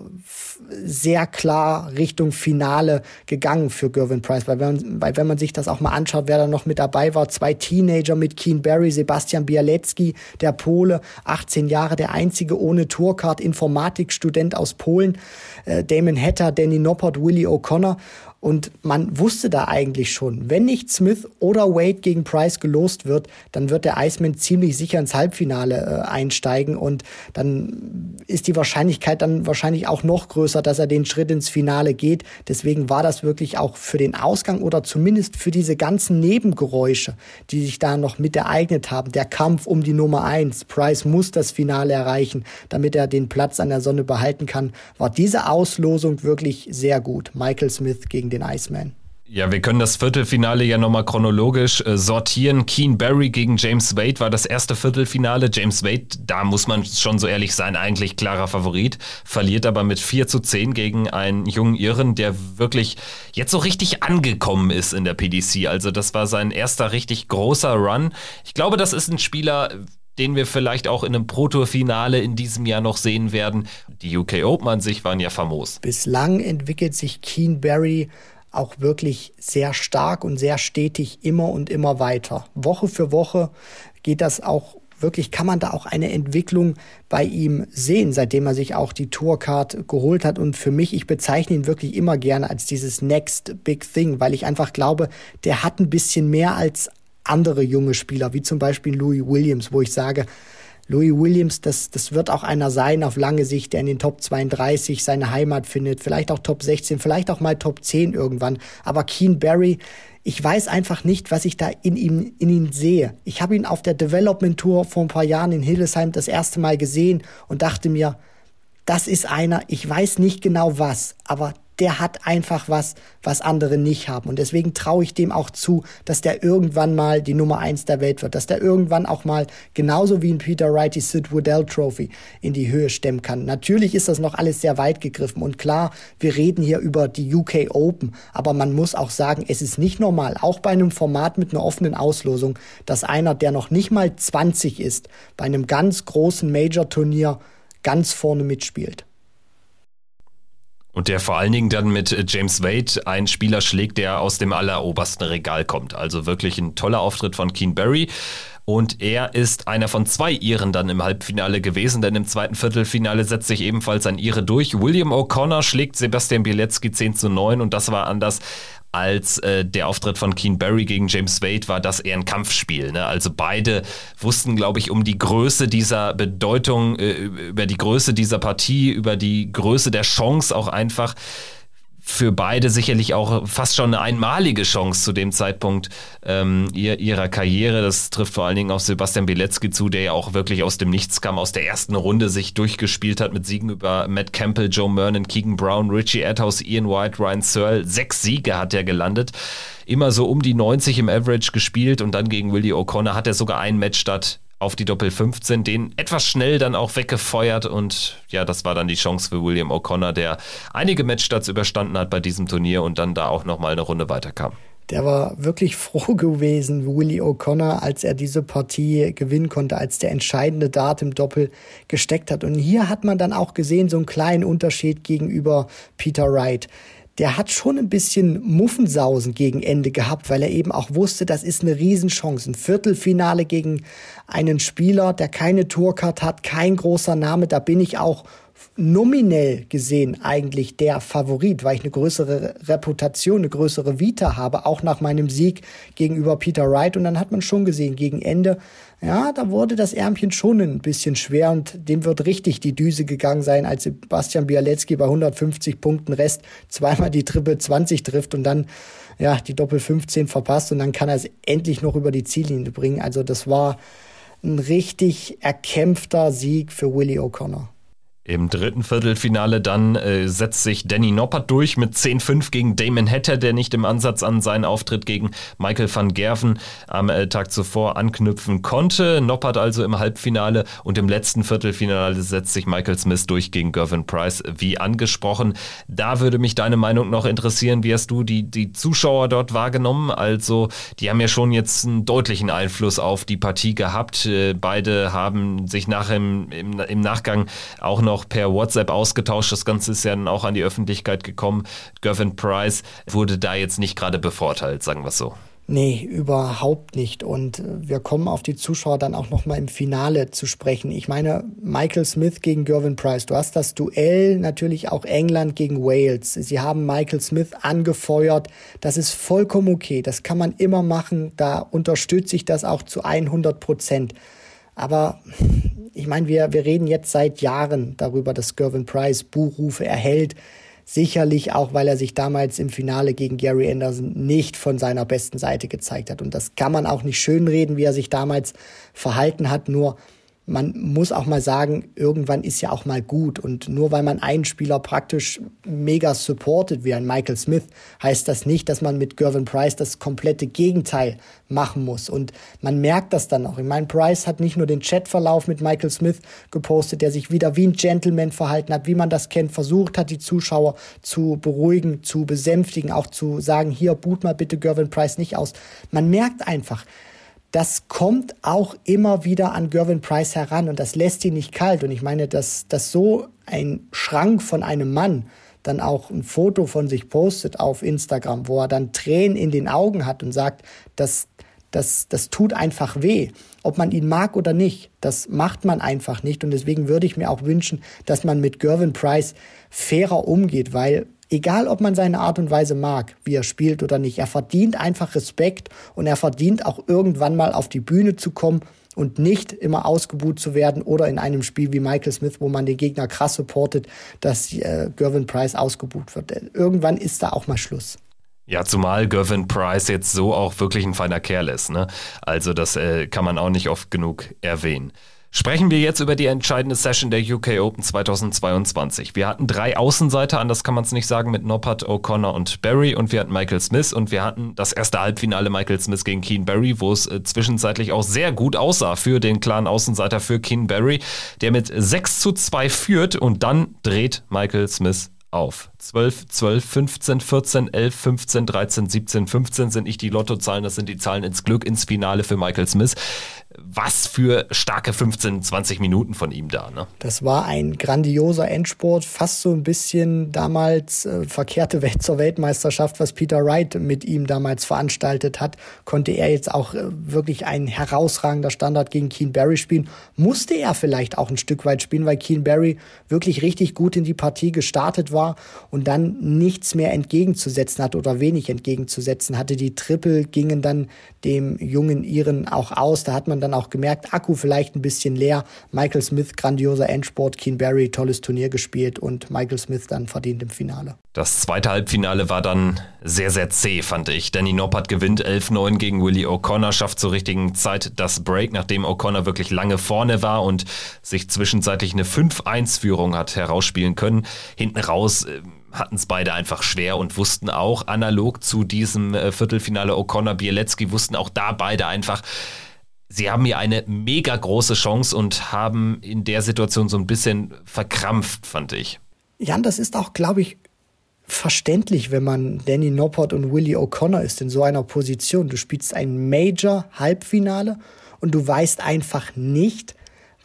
sehr klar Richtung Finale gegangen für Gervin Price, weil wenn, weil wenn man sich das auch mal anschaut, wer da noch mit dabei war, zwei Teenager mit Keen Barry, Sebastian Bialecki, der Pole, 18 Jahre, der einzige ohne Tourcard, Informatikstudent aus Polen, äh, Damon Hatter, Danny Noppert, Willie O'Connor und man wusste da eigentlich schon, wenn nicht Smith oder Wade gegen Price gelost wird, dann wird der Iceman ziemlich sicher ins Halbfinale äh, einsteigen und dann ist die Wahrscheinlichkeit dann wahrscheinlich auch noch größer, dass er den Schritt ins Finale geht. Deswegen war das wirklich auch für den Ausgang oder zumindest für diese ganzen Nebengeräusche, die sich da noch mit ereignet haben. Der Kampf um die Nummer eins. Price muss das Finale erreichen, damit er den Platz an der Sonne behalten kann. War diese Auslosung wirklich sehr gut. Michael Smith gegen gegen den Iceman. Ja, wir können das Viertelfinale ja nochmal chronologisch äh, sortieren. Keen Barry gegen James Wade war das erste Viertelfinale. James Wade, da muss man schon so ehrlich sein, eigentlich klarer Favorit. Verliert aber mit 4 zu 10 gegen einen jungen Irren, der wirklich jetzt so richtig angekommen ist in der PDC. Also das war sein erster richtig großer Run. Ich glaube, das ist ein Spieler, den wir vielleicht auch in einem Proto-Finale in diesem Jahr noch sehen werden. Die UK Open an sich waren ja famos. Bislang entwickelt sich Keen Barry auch wirklich sehr stark und sehr stetig immer und immer weiter. Woche für Woche geht das auch wirklich, kann man da auch eine Entwicklung bei ihm sehen, seitdem er sich auch die Tourcard geholt hat. Und für mich, ich bezeichne ihn wirklich immer gerne als dieses Next Big Thing, weil ich einfach glaube, der hat ein bisschen mehr als andere junge Spieler, wie zum Beispiel Louis Williams, wo ich sage, Louis Williams, das, das wird auch einer sein auf lange Sicht, der in den Top 32 seine Heimat findet, vielleicht auch Top 16, vielleicht auch mal Top 10 irgendwann. Aber Keen Barry, ich weiß einfach nicht, was ich da in ihm, in ihn sehe. Ich habe ihn auf der Development Tour vor ein paar Jahren in Hildesheim das erste Mal gesehen und dachte mir, das ist einer, ich weiß nicht genau was, aber der hat einfach was, was andere nicht haben. Und deswegen traue ich dem auch zu, dass der irgendwann mal die Nummer eins der Welt wird, dass der irgendwann auch mal genauso wie ein Peter Wright die Sid Woodell Trophy in die Höhe stemmen kann. Natürlich ist das noch alles sehr weit gegriffen und klar, wir reden hier über die UK Open, aber man muss auch sagen, es ist nicht normal, auch bei einem Format mit einer offenen Auslosung, dass einer, der noch nicht mal 20 ist, bei einem ganz großen Major-Turnier ganz vorne mitspielt. Und der vor allen Dingen dann mit James Wade einen Spieler schlägt, der aus dem allerobersten Regal kommt. Also wirklich ein toller Auftritt von Keen Barry. Und er ist einer von zwei Iren dann im Halbfinale gewesen, denn im zweiten Viertelfinale setzt sich ebenfalls ein Ire durch. William O'Connor schlägt Sebastian Bielecki 10 zu 9 und das war anders als äh, der Auftritt von Keen Barry gegen James Wade war das eher ein Kampfspiel. Ne? Also beide wussten, glaube ich, um die Größe dieser Bedeutung, äh, über die Größe dieser Partie, über die Größe der Chance auch einfach für beide sicherlich auch fast schon eine einmalige Chance zu dem Zeitpunkt ähm, ihrer Karriere. Das trifft vor allen Dingen auf Sebastian Bilecki zu, der ja auch wirklich aus dem Nichts kam, aus der ersten Runde sich durchgespielt hat mit Siegen über Matt Campbell, Joe Mernon, Keegan Brown, Richie Adhouse, Ian White, Ryan Searle. Sechs Siege hat er gelandet. Immer so um die 90 im Average gespielt und dann gegen Willie O'Connor hat er sogar ein Match statt auf die Doppel 15, den etwas schnell dann auch weggefeuert und ja, das war dann die Chance für William O'Connor, der einige Matchstarts überstanden hat bei diesem Turnier und dann da auch nochmal eine Runde weiterkam. Der war wirklich [laughs] froh gewesen, Willie O'Connor, als er diese Partie gewinnen konnte, als der entscheidende Dart im Doppel gesteckt hat. Und hier hat man dann auch gesehen, so einen kleinen Unterschied gegenüber Peter Wright der hat schon ein bisschen Muffensausen gegen Ende gehabt, weil er eben auch wusste, das ist eine Riesenchance. Ein Viertelfinale gegen einen Spieler, der keine Tourcard hat, kein großer Name, da bin ich auch nominell gesehen eigentlich der Favorit, weil ich eine größere Reputation, eine größere Vita habe, auch nach meinem Sieg gegenüber Peter Wright. Und dann hat man schon gesehen, gegen Ende, ja, da wurde das Ärmchen schon ein bisschen schwer und dem wird richtig die Düse gegangen sein, als Sebastian Bialecki bei 150 Punkten Rest zweimal die Triple 20 trifft und dann ja, die Doppel 15 verpasst und dann kann er es endlich noch über die Ziellinie bringen. Also das war ein richtig erkämpfter Sieg für Willie O'Connor. Im dritten Viertelfinale dann äh, setzt sich Danny Noppert durch mit 10-5 gegen Damon Hatter, der nicht im Ansatz an seinen Auftritt gegen Michael van Gerven am äh, Tag zuvor anknüpfen konnte. Noppert also im Halbfinale und im letzten Viertelfinale setzt sich Michael Smith durch gegen Gervin Price, wie angesprochen. Da würde mich deine Meinung noch interessieren. Wie hast du die, die Zuschauer dort wahrgenommen? Also, die haben ja schon jetzt einen deutlichen Einfluss auf die Partie gehabt. Äh, beide haben sich nach im, im, im Nachgang auch noch noch per WhatsApp ausgetauscht. Das Ganze ist ja dann auch an die Öffentlichkeit gekommen. Gervin Price wurde da jetzt nicht gerade bevorteilt, sagen wir es so. Nee, überhaupt nicht. Und wir kommen auf die Zuschauer dann auch nochmal im Finale zu sprechen. Ich meine, Michael Smith gegen Gervin Price. Du hast das Duell natürlich auch England gegen Wales. Sie haben Michael Smith angefeuert. Das ist vollkommen okay. Das kann man immer machen. Da unterstütze ich das auch zu 100 Prozent. Aber ich meine, wir, wir reden jetzt seit Jahren darüber, dass Gervin Price Buchrufe erhält. Sicherlich auch, weil er sich damals im Finale gegen Gary Anderson nicht von seiner besten Seite gezeigt hat. Und das kann man auch nicht schönreden, wie er sich damals verhalten hat. Nur man muss auch mal sagen, irgendwann ist ja auch mal gut. Und nur weil man einen Spieler praktisch mega supportet, wie ein Michael Smith, heißt das nicht, dass man mit Gervin Price das komplette Gegenteil machen muss. Und man merkt das dann auch. Ich meine, Price hat nicht nur den Chatverlauf mit Michael Smith gepostet, der sich wieder wie ein Gentleman verhalten hat, wie man das kennt, versucht hat, die Zuschauer zu beruhigen, zu besänftigen, auch zu sagen, hier, boot mal bitte Gervin Price nicht aus. Man merkt einfach, das kommt auch immer wieder an Gervin Price heran und das lässt ihn nicht kalt. Und ich meine, dass, dass so ein Schrank von einem Mann dann auch ein Foto von sich postet auf Instagram, wo er dann Tränen in den Augen hat und sagt, das, das, das tut einfach weh. Ob man ihn mag oder nicht, das macht man einfach nicht. Und deswegen würde ich mir auch wünschen, dass man mit Gervin Price fairer umgeht, weil Egal, ob man seine Art und Weise mag, wie er spielt oder nicht, er verdient einfach Respekt und er verdient auch irgendwann mal auf die Bühne zu kommen und nicht immer ausgebuht zu werden oder in einem Spiel wie Michael Smith, wo man den Gegner krass supportet, dass äh, Gervin Price ausgebuht wird. Irgendwann ist da auch mal Schluss. Ja, zumal Gervin Price jetzt so auch wirklich ein feiner Kerl ist. Ne? Also das äh, kann man auch nicht oft genug erwähnen. Sprechen wir jetzt über die entscheidende Session der UK Open 2022. Wir hatten drei Außenseiter, anders kann man es nicht sagen, mit Noppert, O'Connor und Barry und wir hatten Michael Smith und wir hatten das erste Halbfinale Michael Smith gegen Keen Barry, wo es äh, zwischenzeitlich auch sehr gut aussah für den klaren Außenseiter für Keen Barry, der mit 6 zu 2 führt und dann dreht Michael Smith auf. 12, 12, 15, 14, 11, 15, 13, 17, 15 sind nicht die Lottozahlen, das sind die Zahlen ins Glück, ins Finale für Michael Smith was für starke 15, 20 Minuten von ihm da. Ne? Das war ein grandioser Endsport, fast so ein bisschen damals äh, verkehrte Welt zur Weltmeisterschaft, was Peter Wright mit ihm damals veranstaltet hat, konnte er jetzt auch äh, wirklich ein herausragender Standard gegen Keen Barry spielen. Musste er vielleicht auch ein Stück weit spielen, weil Keen Barry wirklich richtig gut in die Partie gestartet war war und dann nichts mehr entgegenzusetzen hat oder wenig entgegenzusetzen hatte. Die Triple gingen dann dem jungen Iren auch aus. Da hat man dann auch gemerkt, Akku vielleicht ein bisschen leer. Michael Smith, grandioser Endsport, Keen Barry, tolles Turnier gespielt und Michael Smith dann verdient im Finale. Das zweite Halbfinale war dann sehr, sehr zäh, fand ich. Danny Noppert gewinnt 11-9 gegen Willie O'Connor, schafft zur richtigen Zeit das Break, nachdem O'Connor wirklich lange vorne war und sich zwischenzeitlich eine 5-1-Führung hat herausspielen können. Hinten raus äh, hatten es beide einfach schwer und wussten auch, analog zu diesem äh, Viertelfinale O'Connor-Bielecki, wussten auch da beide einfach, sie haben hier eine mega große Chance und haben in der Situation so ein bisschen verkrampft, fand ich. Jan, das ist auch, glaube ich, verständlich, wenn man Danny Noppert und Willie O'Connor ist in so einer Position. Du spielst ein Major-Halbfinale und du weißt einfach nicht,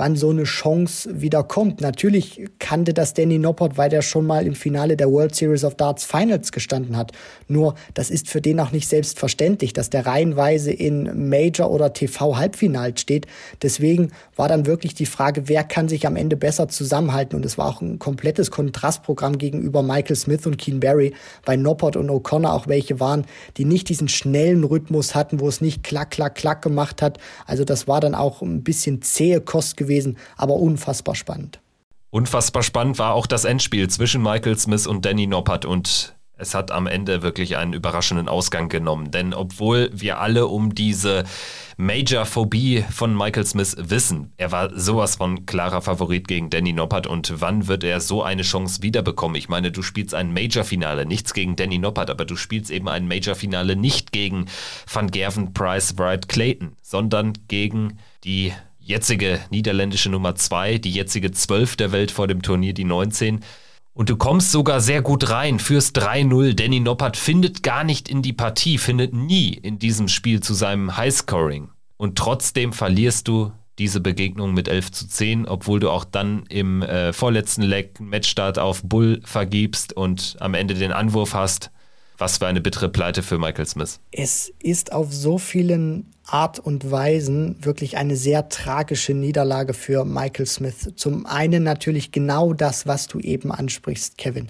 wann so eine Chance wieder kommt. Natürlich kannte das Danny Noppert, weil der schon mal im Finale der World Series of Darts Finals gestanden hat. Nur, das ist für den auch nicht selbstverständlich, dass der reihenweise in Major- oder TV-Halbfinals steht. Deswegen war dann wirklich die Frage, wer kann sich am Ende besser zusammenhalten? Und es war auch ein komplettes Kontrastprogramm gegenüber Michael Smith und Keen Barry, weil Noppert und O'Connor auch welche waren, die nicht diesen schnellen Rhythmus hatten, wo es nicht klack, klack, klack gemacht hat. Also das war dann auch ein bisschen zähe Kost gewesen, aber unfassbar spannend. Unfassbar spannend war auch das Endspiel zwischen Michael Smith und Danny Noppert und es hat am Ende wirklich einen überraschenden Ausgang genommen. Denn obwohl wir alle um diese Major-Phobie von Michael Smith wissen, er war sowas von klarer Favorit gegen Danny Noppert und wann wird er so eine Chance wiederbekommen? Ich meine, du spielst ein Major-Finale, nichts gegen Danny Noppert, aber du spielst eben ein Major-Finale nicht gegen Van Gerven, Price, Wright, Clayton, sondern gegen die jetzige niederländische Nummer 2, die jetzige 12 der Welt vor dem Turnier, die 19. Und du kommst sogar sehr gut rein, fürs 3-0. Danny Noppert findet gar nicht in die Partie, findet nie in diesem Spiel zu seinem Highscoring. Und trotzdem verlierst du diese Begegnung mit 11 zu 10, obwohl du auch dann im äh, vorletzten Leg Matchstart auf Bull vergibst und am Ende den Anwurf hast. Was für eine bittere Pleite für Michael Smith. Es ist auf so vielen Art und Weisen wirklich eine sehr tragische Niederlage für Michael Smith. Zum einen natürlich genau das, was du eben ansprichst, Kevin.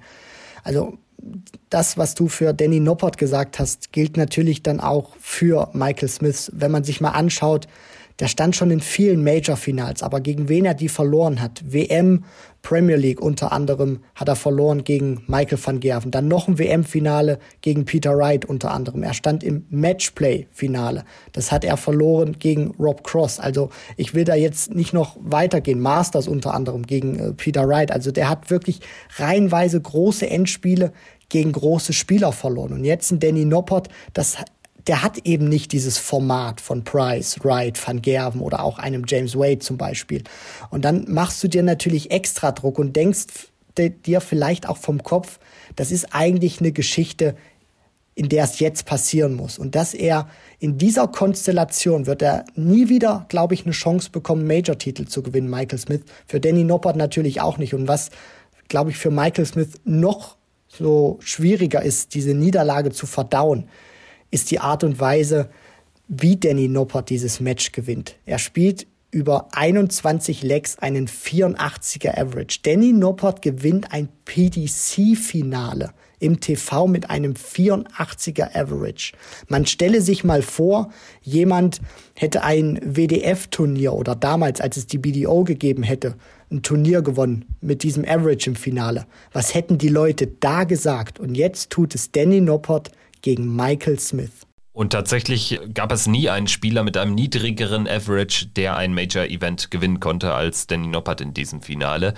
Also das, was du für Danny Noppert gesagt hast, gilt natürlich dann auch für Michael Smith. Wenn man sich mal anschaut, der stand schon in vielen Major-Finals, aber gegen wen er die verloren hat? WM, Premier League unter anderem hat er verloren gegen Michael van Gerven. Dann noch ein WM-Finale gegen Peter Wright unter anderem. Er stand im Matchplay-Finale. Das hat er verloren gegen Rob Cross. Also ich will da jetzt nicht noch weitergehen. Masters unter anderem gegen äh, Peter Wright. Also der hat wirklich reihenweise große Endspiele gegen große Spieler verloren. Und jetzt ein Danny Noppert, das der hat eben nicht dieses Format von Price, Wright, Van Gerven oder auch einem James Wade zum Beispiel. Und dann machst du dir natürlich extra Druck und denkst dir vielleicht auch vom Kopf, das ist eigentlich eine Geschichte, in der es jetzt passieren muss. Und dass er in dieser Konstellation wird er nie wieder, glaube ich, eine Chance bekommen, Major-Titel zu gewinnen, Michael Smith. Für Danny Noppert natürlich auch nicht. Und was, glaube ich, für Michael Smith noch so schwieriger ist, diese Niederlage zu verdauen, ist die Art und Weise, wie Danny Noppert dieses Match gewinnt. Er spielt über 21 Legs einen 84er Average. Danny Noppert gewinnt ein PDC-Finale im TV mit einem 84er Average. Man stelle sich mal vor, jemand hätte ein WDF-Turnier oder damals, als es die BDO gegeben hätte, ein Turnier gewonnen mit diesem Average im Finale. Was hätten die Leute da gesagt? Und jetzt tut es Danny Noppert gegen Michael Smith. Und tatsächlich gab es nie einen Spieler mit einem niedrigeren Average, der ein Major-Event gewinnen konnte als Danny Noppert in diesem Finale.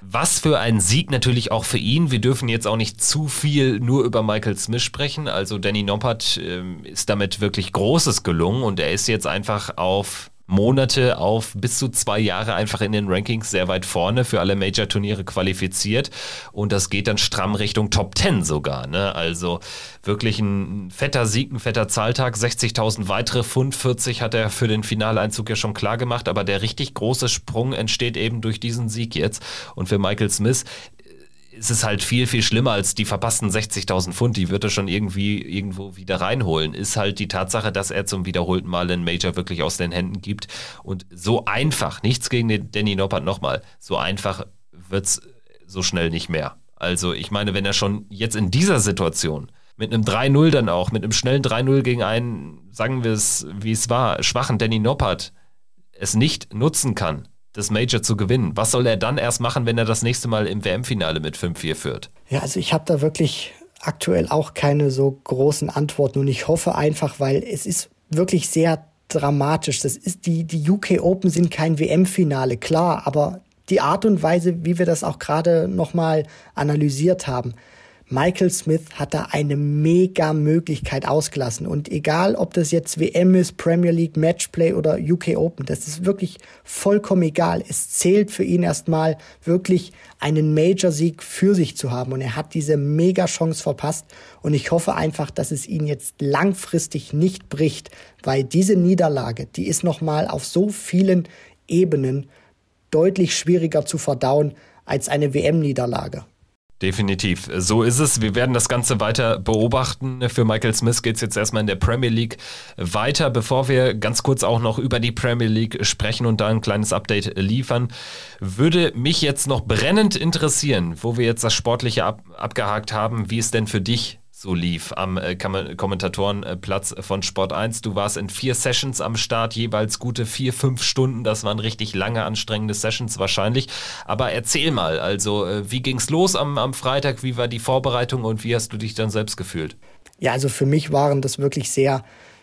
Was für ein Sieg natürlich auch für ihn. Wir dürfen jetzt auch nicht zu viel nur über Michael Smith sprechen. Also Danny Noppert äh, ist damit wirklich Großes gelungen und er ist jetzt einfach auf Monate auf bis zu zwei Jahre einfach in den Rankings sehr weit vorne für alle Major-Turniere qualifiziert. Und das geht dann stramm Richtung Top 10 sogar. Ne? Also wirklich ein fetter Sieg, ein fetter Zahltag. 60.000 weitere Pfund, 40 hat er für den Finaleinzug ja schon klar gemacht. Aber der richtig große Sprung entsteht eben durch diesen Sieg jetzt. Und für Michael Smith ist es halt viel, viel schlimmer als die verpassten 60.000 Pfund. Die wird er schon irgendwie irgendwo wieder reinholen. Ist halt die Tatsache, dass er zum wiederholten Mal einen Major wirklich aus den Händen gibt. Und so einfach, nichts gegen den Danny Noppert nochmal, so einfach wird's so schnell nicht mehr. Also ich meine, wenn er schon jetzt in dieser Situation mit einem 3-0 dann auch, mit einem schnellen 3-0 gegen einen, sagen wir es, wie es war, schwachen Danny Noppert es nicht nutzen kann, das Major zu gewinnen, was soll er dann erst machen, wenn er das nächste Mal im WM-Finale mit 5-4 führt? Ja, also ich habe da wirklich aktuell auch keine so großen Antworten und ich hoffe einfach, weil es ist wirklich sehr dramatisch. Das ist die, die UK Open sind kein WM-Finale, klar, aber die Art und Weise, wie wir das auch gerade nochmal analysiert haben, Michael Smith hat da eine mega Möglichkeit ausgelassen. Und egal, ob das jetzt WM ist, Premier League, Matchplay oder UK Open, das ist wirklich vollkommen egal. Es zählt für ihn erstmal wirklich einen Major-Sieg für sich zu haben. Und er hat diese mega Chance verpasst. Und ich hoffe einfach, dass es ihn jetzt langfristig nicht bricht, weil diese Niederlage, die ist nochmal auf so vielen Ebenen deutlich schwieriger zu verdauen als eine WM-Niederlage. Definitiv. So ist es. Wir werden das Ganze weiter beobachten. Für Michael Smith geht es jetzt erstmal in der Premier League weiter. Bevor wir ganz kurz auch noch über die Premier League sprechen und da ein kleines Update liefern, würde mich jetzt noch brennend interessieren, wo wir jetzt das Sportliche ab abgehakt haben, wie es denn für dich so lief am äh, Kommentatorenplatz von Sport 1. Du warst in vier Sessions am Start, jeweils gute vier, fünf Stunden. Das waren richtig lange, anstrengende Sessions wahrscheinlich. Aber erzähl mal, also äh, wie ging's los am, am Freitag? Wie war die Vorbereitung und wie hast du dich dann selbst gefühlt? Ja, also für mich waren das wirklich sehr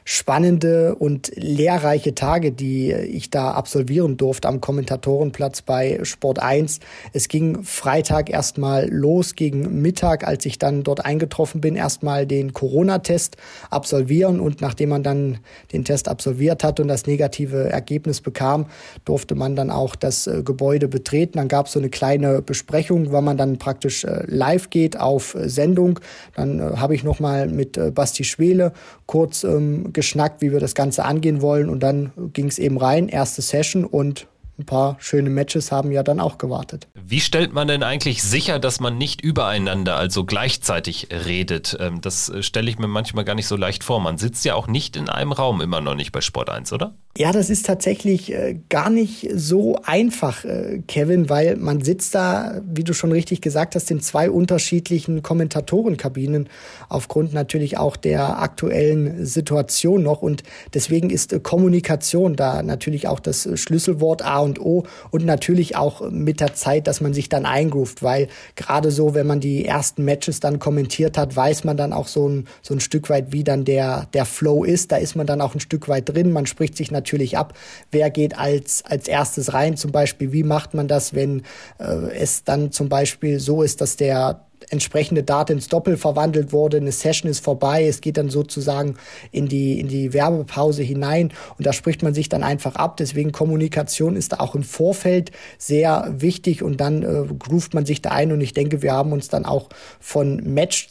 spannende und lehrreiche Tage, die ich da absolvieren durfte am Kommentatorenplatz bei Sport 1. Es ging Freitag erstmal los gegen Mittag, als ich dann dort eingetroffen bin, erstmal den Corona-Test absolvieren und nachdem man dann den Test absolviert hat und das negative Ergebnis bekam, durfte man dann auch das äh, Gebäude betreten. Dann gab es so eine kleine Besprechung, wann man dann praktisch äh, live geht auf äh, Sendung. Dann habe ich nochmal mit Basti Schwele kurz ähm, geschnackt, wie wir das Ganze angehen wollen. Und dann ging es eben rein, erste Session und ein paar schöne Matches haben ja dann auch gewartet. Wie stellt man denn eigentlich sicher, dass man nicht übereinander, also gleichzeitig redet? Ähm, das äh, stelle ich mir manchmal gar nicht so leicht vor. Man sitzt ja auch nicht in einem Raum immer noch nicht bei Sport 1, oder? Ja, das ist tatsächlich äh, gar nicht so einfach, äh, Kevin, weil man sitzt da, wie du schon richtig gesagt hast, in zwei unterschiedlichen Kommentatorenkabinen, aufgrund natürlich auch der aktuellen Situation noch. Und deswegen ist äh, Kommunikation da natürlich auch das Schlüsselwort A und O und natürlich auch mit der Zeit, dass man sich dann eingroovt, weil gerade so, wenn man die ersten Matches dann kommentiert hat, weiß man dann auch so ein, so ein Stück weit, wie dann der, der Flow ist. Da ist man dann auch ein Stück weit drin. Man spricht sich natürlich ab, wer geht als, als erstes rein zum Beispiel, wie macht man das, wenn äh, es dann zum Beispiel so ist, dass der entsprechende Date ins Doppel verwandelt wurde, eine Session ist vorbei, es geht dann sozusagen in die, in die Werbepause hinein und da spricht man sich dann einfach ab. Deswegen Kommunikation ist da auch im Vorfeld sehr wichtig und dann äh, groovt man sich da ein und ich denke, wir haben uns dann auch von Match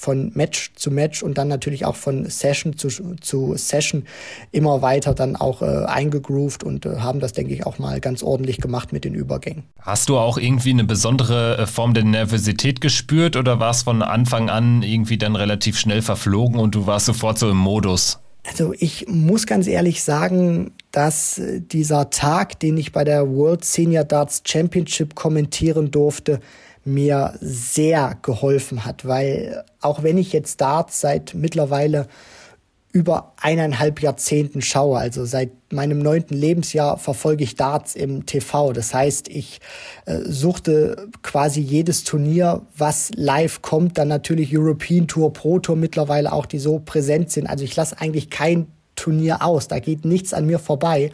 von Match zu Match und dann natürlich auch von Session zu, zu Session immer weiter dann auch äh, eingegroovt und äh, haben das, denke ich, auch mal ganz ordentlich gemacht mit den Übergängen. Hast du auch irgendwie eine besondere äh, Form der Nervosität gespürt oder war es von Anfang an irgendwie dann relativ schnell verflogen und du warst sofort so im Modus? Also ich muss ganz ehrlich sagen, dass äh, dieser Tag, den ich bei der World Senior Darts Championship kommentieren durfte, mir sehr geholfen hat, weil auch wenn ich jetzt Darts seit mittlerweile über eineinhalb Jahrzehnten schaue. Also seit meinem neunten Lebensjahr verfolge ich Darts im TV. Das heißt, ich äh, suchte quasi jedes Turnier, was live kommt. Dann natürlich European Tour, Pro Tour mittlerweile auch, die so präsent sind. Also ich lasse eigentlich kein Turnier aus. Da geht nichts an mir vorbei.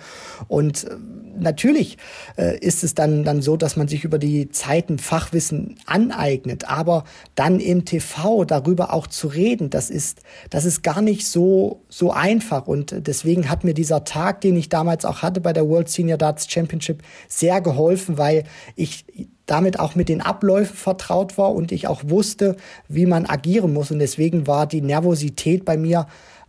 Und äh, natürlich äh, ist es dann, dann so, dass man sich über die Zeiten Fachwissen aneignet. Aber dann im TV darüber auch zu reden, das ist, das ist gar nicht so, so einfach. Und deswegen hat mir dieser Tag, den ich damals auch hatte bei der World Senior Darts Championship, sehr geholfen, weil ich damit auch mit den Abläufen vertraut war und ich auch wusste, wie man agieren muss. Und deswegen war die Nervosität bei mir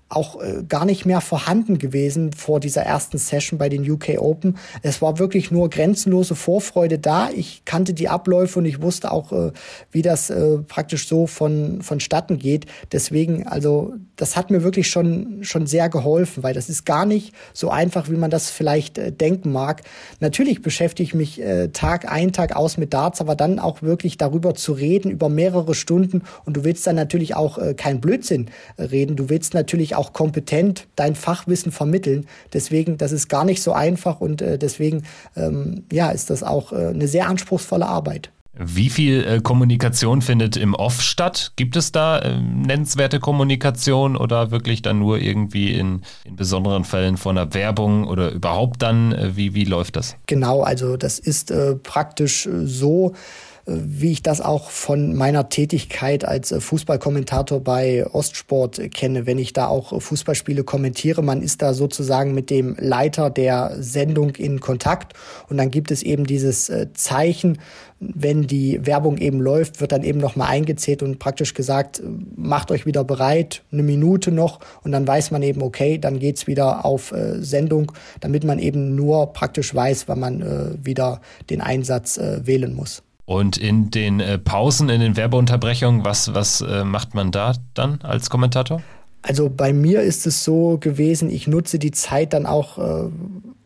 auch äh, gar nicht mehr vorhanden gewesen vor dieser ersten Session bei den UK Open. Es war wirklich nur grenzenlose Vorfreude da. Ich kannte die Abläufe und ich wusste auch, äh, wie das äh, praktisch so von vonstatten geht. Deswegen, also das hat mir wirklich schon schon sehr geholfen, weil das ist gar nicht so einfach, wie man das vielleicht äh, denken mag. Natürlich beschäftige ich mich äh, Tag ein Tag aus mit Darts, aber dann auch wirklich darüber zu reden über mehrere Stunden und du willst dann natürlich auch äh, kein Blödsinn äh, reden. Du willst natürlich auch kompetent dein Fachwissen vermitteln. Deswegen, das ist gar nicht so einfach und äh, deswegen, ähm, ja, ist das auch äh, eine sehr anspruchsvolle Arbeit. Wie viel äh, Kommunikation findet im Off statt? Gibt es da äh, nennenswerte Kommunikation oder wirklich dann nur irgendwie in, in besonderen Fällen von einer Werbung oder überhaupt dann? Äh, wie, wie läuft das? Genau, also das ist äh, praktisch äh, so, wie ich das auch von meiner Tätigkeit als äh, Fußballkommentator bei Ostsport kenne, wenn ich da auch Fußballspiele kommentiere. Man ist da sozusagen mit dem Leiter der Sendung in Kontakt und dann gibt es eben dieses äh, Zeichen, wenn die Werbung eben läuft, wird dann eben nochmal eingezählt und praktisch gesagt, macht euch wieder bereit, eine Minute noch und dann weiß man eben, okay, dann geht's wieder auf äh, Sendung, damit man eben nur praktisch weiß, wann man äh, wieder den Einsatz äh, wählen muss. Und in den äh, Pausen, in den Werbeunterbrechungen, was, was äh, macht man da dann als Kommentator? Also bei mir ist es so gewesen, ich nutze die Zeit dann auch äh,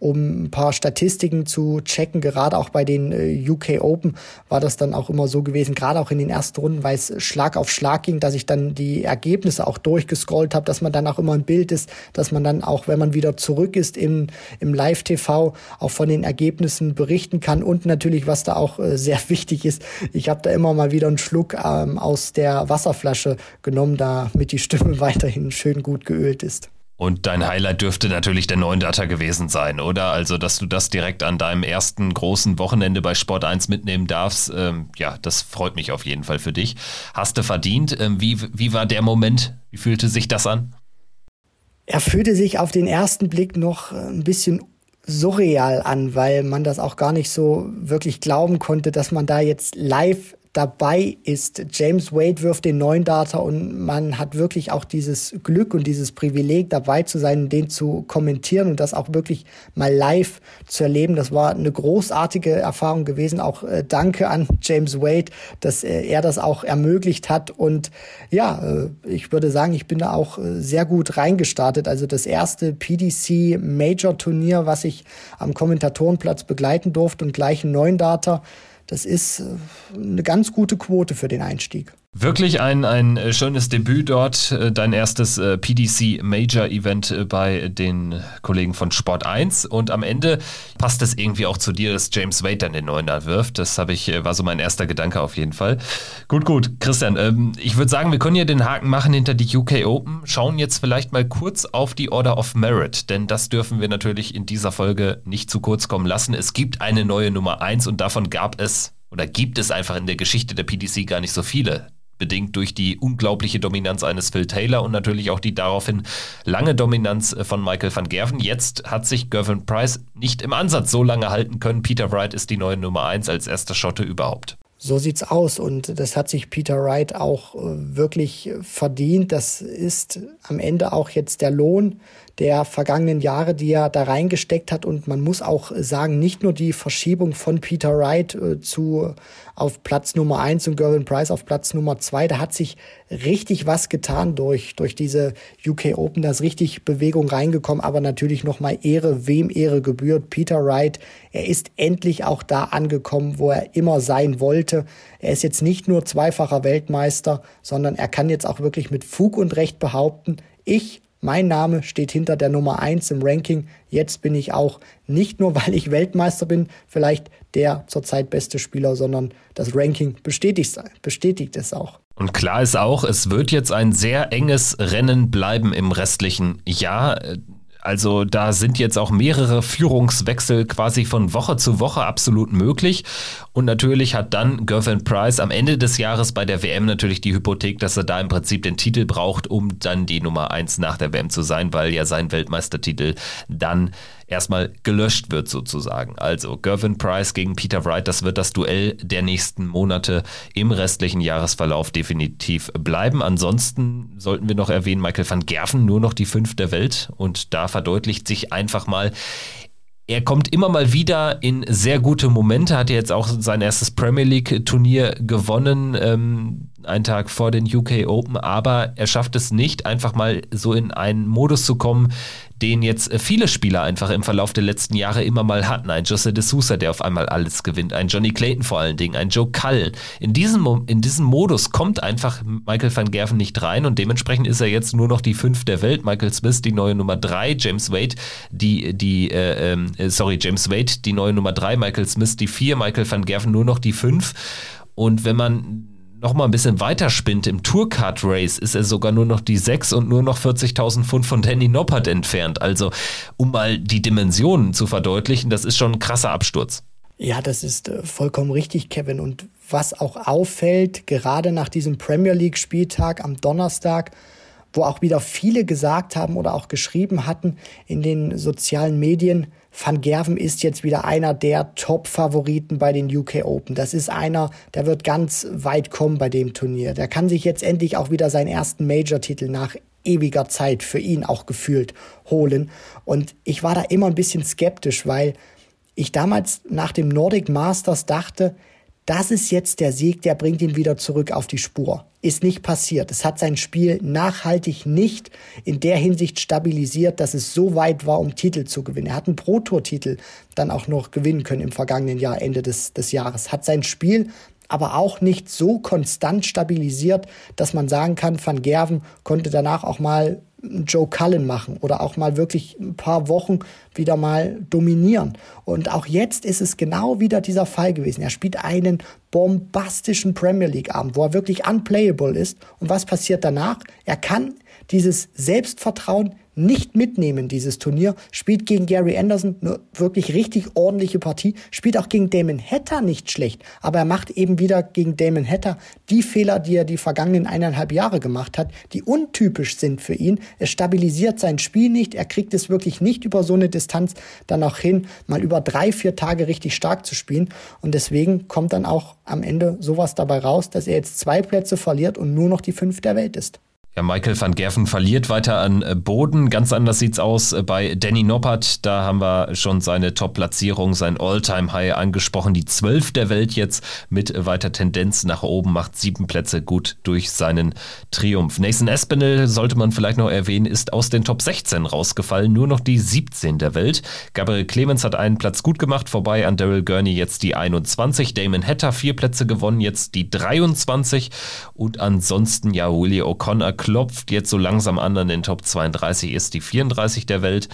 um ein paar Statistiken zu checken. Gerade auch bei den äh, UK Open war das dann auch immer so gewesen, gerade auch in den ersten Runden, weil es Schlag auf Schlag ging, dass ich dann die Ergebnisse auch durchgescrollt habe, dass man dann auch immer ein Bild ist, dass man dann auch, wenn man wieder zurück ist im, im Live-TV, auch von den Ergebnissen berichten kann. Und natürlich, was da auch äh, sehr [laughs] wichtig ist, ich habe da immer mal wieder einen Schluck ähm, aus der Wasserflasche genommen, damit die Stimme [laughs] weiterhin schön gut geölt ist. Und dein Highlight dürfte natürlich der neuen Data gewesen sein, oder? Also, dass du das direkt an deinem ersten großen Wochenende bei Sport 1 mitnehmen darfst, ähm, ja, das freut mich auf jeden Fall für dich. Hast du verdient? Ähm, wie, wie war der Moment? Wie fühlte sich das an? Er fühlte sich auf den ersten Blick noch äh, ein bisschen surreal an, weil man das auch gar nicht so wirklich glauben konnte, dass man da jetzt live dabei ist. James Wade wirft den neuen Data und man hat wirklich auch dieses Glück und dieses Privileg dabei zu sein, den zu kommentieren und das auch wirklich mal live zu erleben. Das war eine großartige Erfahrung gewesen. Auch äh, danke an James Wade, dass äh, er das auch ermöglicht hat. Und ja, äh, ich würde sagen, ich bin da auch äh, sehr gut reingestartet. Also das erste PDC Major Turnier, was ich am Kommentatorenplatz begleiten durfte und gleich einen neuen Data das ist äh, eine ganz gute Quote für den Einstieg. Wirklich ein, ein äh, schönes Debüt dort, äh, dein erstes PDC Major Event bei den Kollegen von Sport 1 und am Ende passt es irgendwie auch zu dir, dass James Wade dann den Neuner wirft. Das habe ich, war so mein erster Gedanke auf jeden Fall. Gut, gut, Christian, ähm, ich würde sagen, wir können ja den Haken machen hinter die UK Open, schauen jetzt vielleicht mal kurz auf die Order of Merit, denn das dürfen wir natürlich in dieser Folge nicht zu kurz kommen lassen. Es gibt eine neue Nummer 1 und davon gab es oder gibt es einfach in der Geschichte der PDC gar nicht so viele bedingt durch die unglaubliche Dominanz eines Phil Taylor und natürlich auch die daraufhin lange Dominanz äh, von Michael van Gerven. Jetzt hat sich Gervin Price nicht im Ansatz so lange halten können. Peter Wright ist die neue Nummer 1 als erster Schotte überhaupt. So sieht's aus und das hat sich Peter Wright auch äh, wirklich verdient. Das ist am Ende auch jetzt der Lohn, der vergangenen Jahre, die er da reingesteckt hat. Und man muss auch sagen, nicht nur die Verschiebung von Peter Wright äh, zu auf Platz Nummer eins und Gervin Price auf Platz Nummer zwei, da hat sich richtig was getan durch, durch diese UK Open. Da ist richtig Bewegung reingekommen, aber natürlich nochmal Ehre, wem Ehre gebührt. Peter Wright, er ist endlich auch da angekommen, wo er immer sein wollte. Er ist jetzt nicht nur zweifacher Weltmeister, sondern er kann jetzt auch wirklich mit Fug und Recht behaupten, ich mein Name steht hinter der Nummer eins im Ranking. Jetzt bin ich auch nicht nur, [laughs] weil ich Weltmeister bin, vielleicht der zurzeit beste Spieler, sondern das Ranking bestätigt, bestätigt es auch. Und klar ist auch, es wird jetzt ein sehr enges Rennen bleiben im restlichen Jahr. Also da sind jetzt auch mehrere Führungswechsel quasi von Woche zu Woche absolut möglich. Und natürlich hat dann Gervin Price am Ende des Jahres bei der WM natürlich die Hypothek, dass er da im Prinzip den Titel braucht, um dann die Nummer eins nach der WM zu sein, weil ja sein Weltmeistertitel dann erstmal gelöscht wird sozusagen. Also Gervin Price gegen Peter Wright, das wird das Duell der nächsten Monate im restlichen Jahresverlauf definitiv bleiben. Ansonsten sollten wir noch erwähnen, Michael van Gerven nur noch die fünf der Welt und da verdeutlicht sich einfach mal, er kommt immer mal wieder in sehr gute Momente, hat jetzt auch sein erstes Premier League Turnier gewonnen. Ähm, einen Tag vor den UK Open, aber er schafft es nicht, einfach mal so in einen Modus zu kommen, den jetzt viele Spieler einfach im Verlauf der letzten Jahre immer mal hatten. Ein Jose de Sousa, der auf einmal alles gewinnt, ein Johnny Clayton vor allen Dingen, ein Joe Cullen. In diesem, in diesem Modus kommt einfach Michael van Gerven nicht rein und dementsprechend ist er jetzt nur noch die fünf der Welt. Michael Smith die neue Nummer drei, James Wade die, die, äh, äh, sorry, James Wade die neue Nummer drei, Michael Smith die vier, Michael van Gerven nur noch die fünf. Und wenn man noch mal ein bisschen weiter spinnt, im Tourcard Race ist er sogar nur noch die 6 und nur noch 40.000 Pfund von Danny Noppert entfernt. Also, um mal die Dimensionen zu verdeutlichen, das ist schon ein krasser Absturz. Ja, das ist äh, vollkommen richtig, Kevin. Und was auch auffällt, gerade nach diesem Premier League Spieltag am Donnerstag, wo auch wieder viele gesagt haben oder auch geschrieben hatten in den sozialen Medien, Van Gerven ist jetzt wieder einer der Top-Favoriten bei den UK Open. Das ist einer, der wird ganz weit kommen bei dem Turnier. Der kann sich jetzt endlich auch wieder seinen ersten Major-Titel nach ewiger Zeit für ihn auch gefühlt holen. Und ich war da immer ein bisschen skeptisch, weil ich damals nach dem Nordic Masters dachte, das ist jetzt der Sieg, der bringt ihn wieder zurück auf die Spur. Ist nicht passiert. Es hat sein Spiel nachhaltig nicht in der Hinsicht stabilisiert, dass es so weit war, um Titel zu gewinnen. Er hat einen Pro-Tour-Titel dann auch noch gewinnen können im vergangenen Jahr, Ende des, des Jahres. Hat sein Spiel aber auch nicht so konstant stabilisiert, dass man sagen kann, Van Gerven konnte danach auch mal Joe Cullen machen oder auch mal wirklich ein paar Wochen wieder mal dominieren. Und auch jetzt ist es genau wieder dieser Fall gewesen. Er spielt einen bombastischen Premier League Abend, wo er wirklich unplayable ist. Und was passiert danach? Er kann dieses Selbstvertrauen nicht mitnehmen, dieses Turnier. Spielt gegen Gary Anderson eine wirklich richtig ordentliche Partie. Spielt auch gegen Damon Hatter nicht schlecht. Aber er macht eben wieder gegen Damon Hatter die Fehler, die er die vergangenen eineinhalb Jahre gemacht hat, die untypisch sind für ihn. Er stabilisiert sein Spiel nicht. Er kriegt es wirklich nicht über so eine Distanz dann auch hin, mal über drei, vier Tage richtig stark zu spielen. Und deswegen kommt dann auch am Ende sowas dabei raus, dass er jetzt zwei Plätze verliert und nur noch die fünf der Welt ist. Ja, Michael van Gerven verliert weiter an äh, Boden. Ganz anders sieht's aus äh, bei Danny Noppert. Da haben wir schon seine Top-Platzierung, sein All-Time-High angesprochen. Die zwölf der Welt jetzt mit weiter Tendenz nach oben, macht sieben Plätze gut durch seinen Triumph. Nathan Espinel, sollte man vielleicht noch erwähnen, ist aus den Top 16 rausgefallen. Nur noch die 17 der Welt. Gabriel Clemens hat einen Platz gut gemacht, vorbei an Daryl Gurney jetzt die 21. Damon Hatter vier Plätze gewonnen, jetzt die 23. Und ansonsten ja Willie O'Connor klopft jetzt so langsam an an den Top 32, ist die 34 der Welt.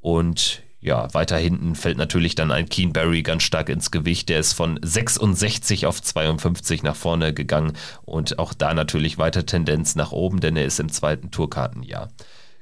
Und ja, weiter hinten fällt natürlich dann ein Keen Barry ganz stark ins Gewicht. Der ist von 66 auf 52 nach vorne gegangen und auch da natürlich weiter Tendenz nach oben, denn er ist im zweiten Tourkartenjahr.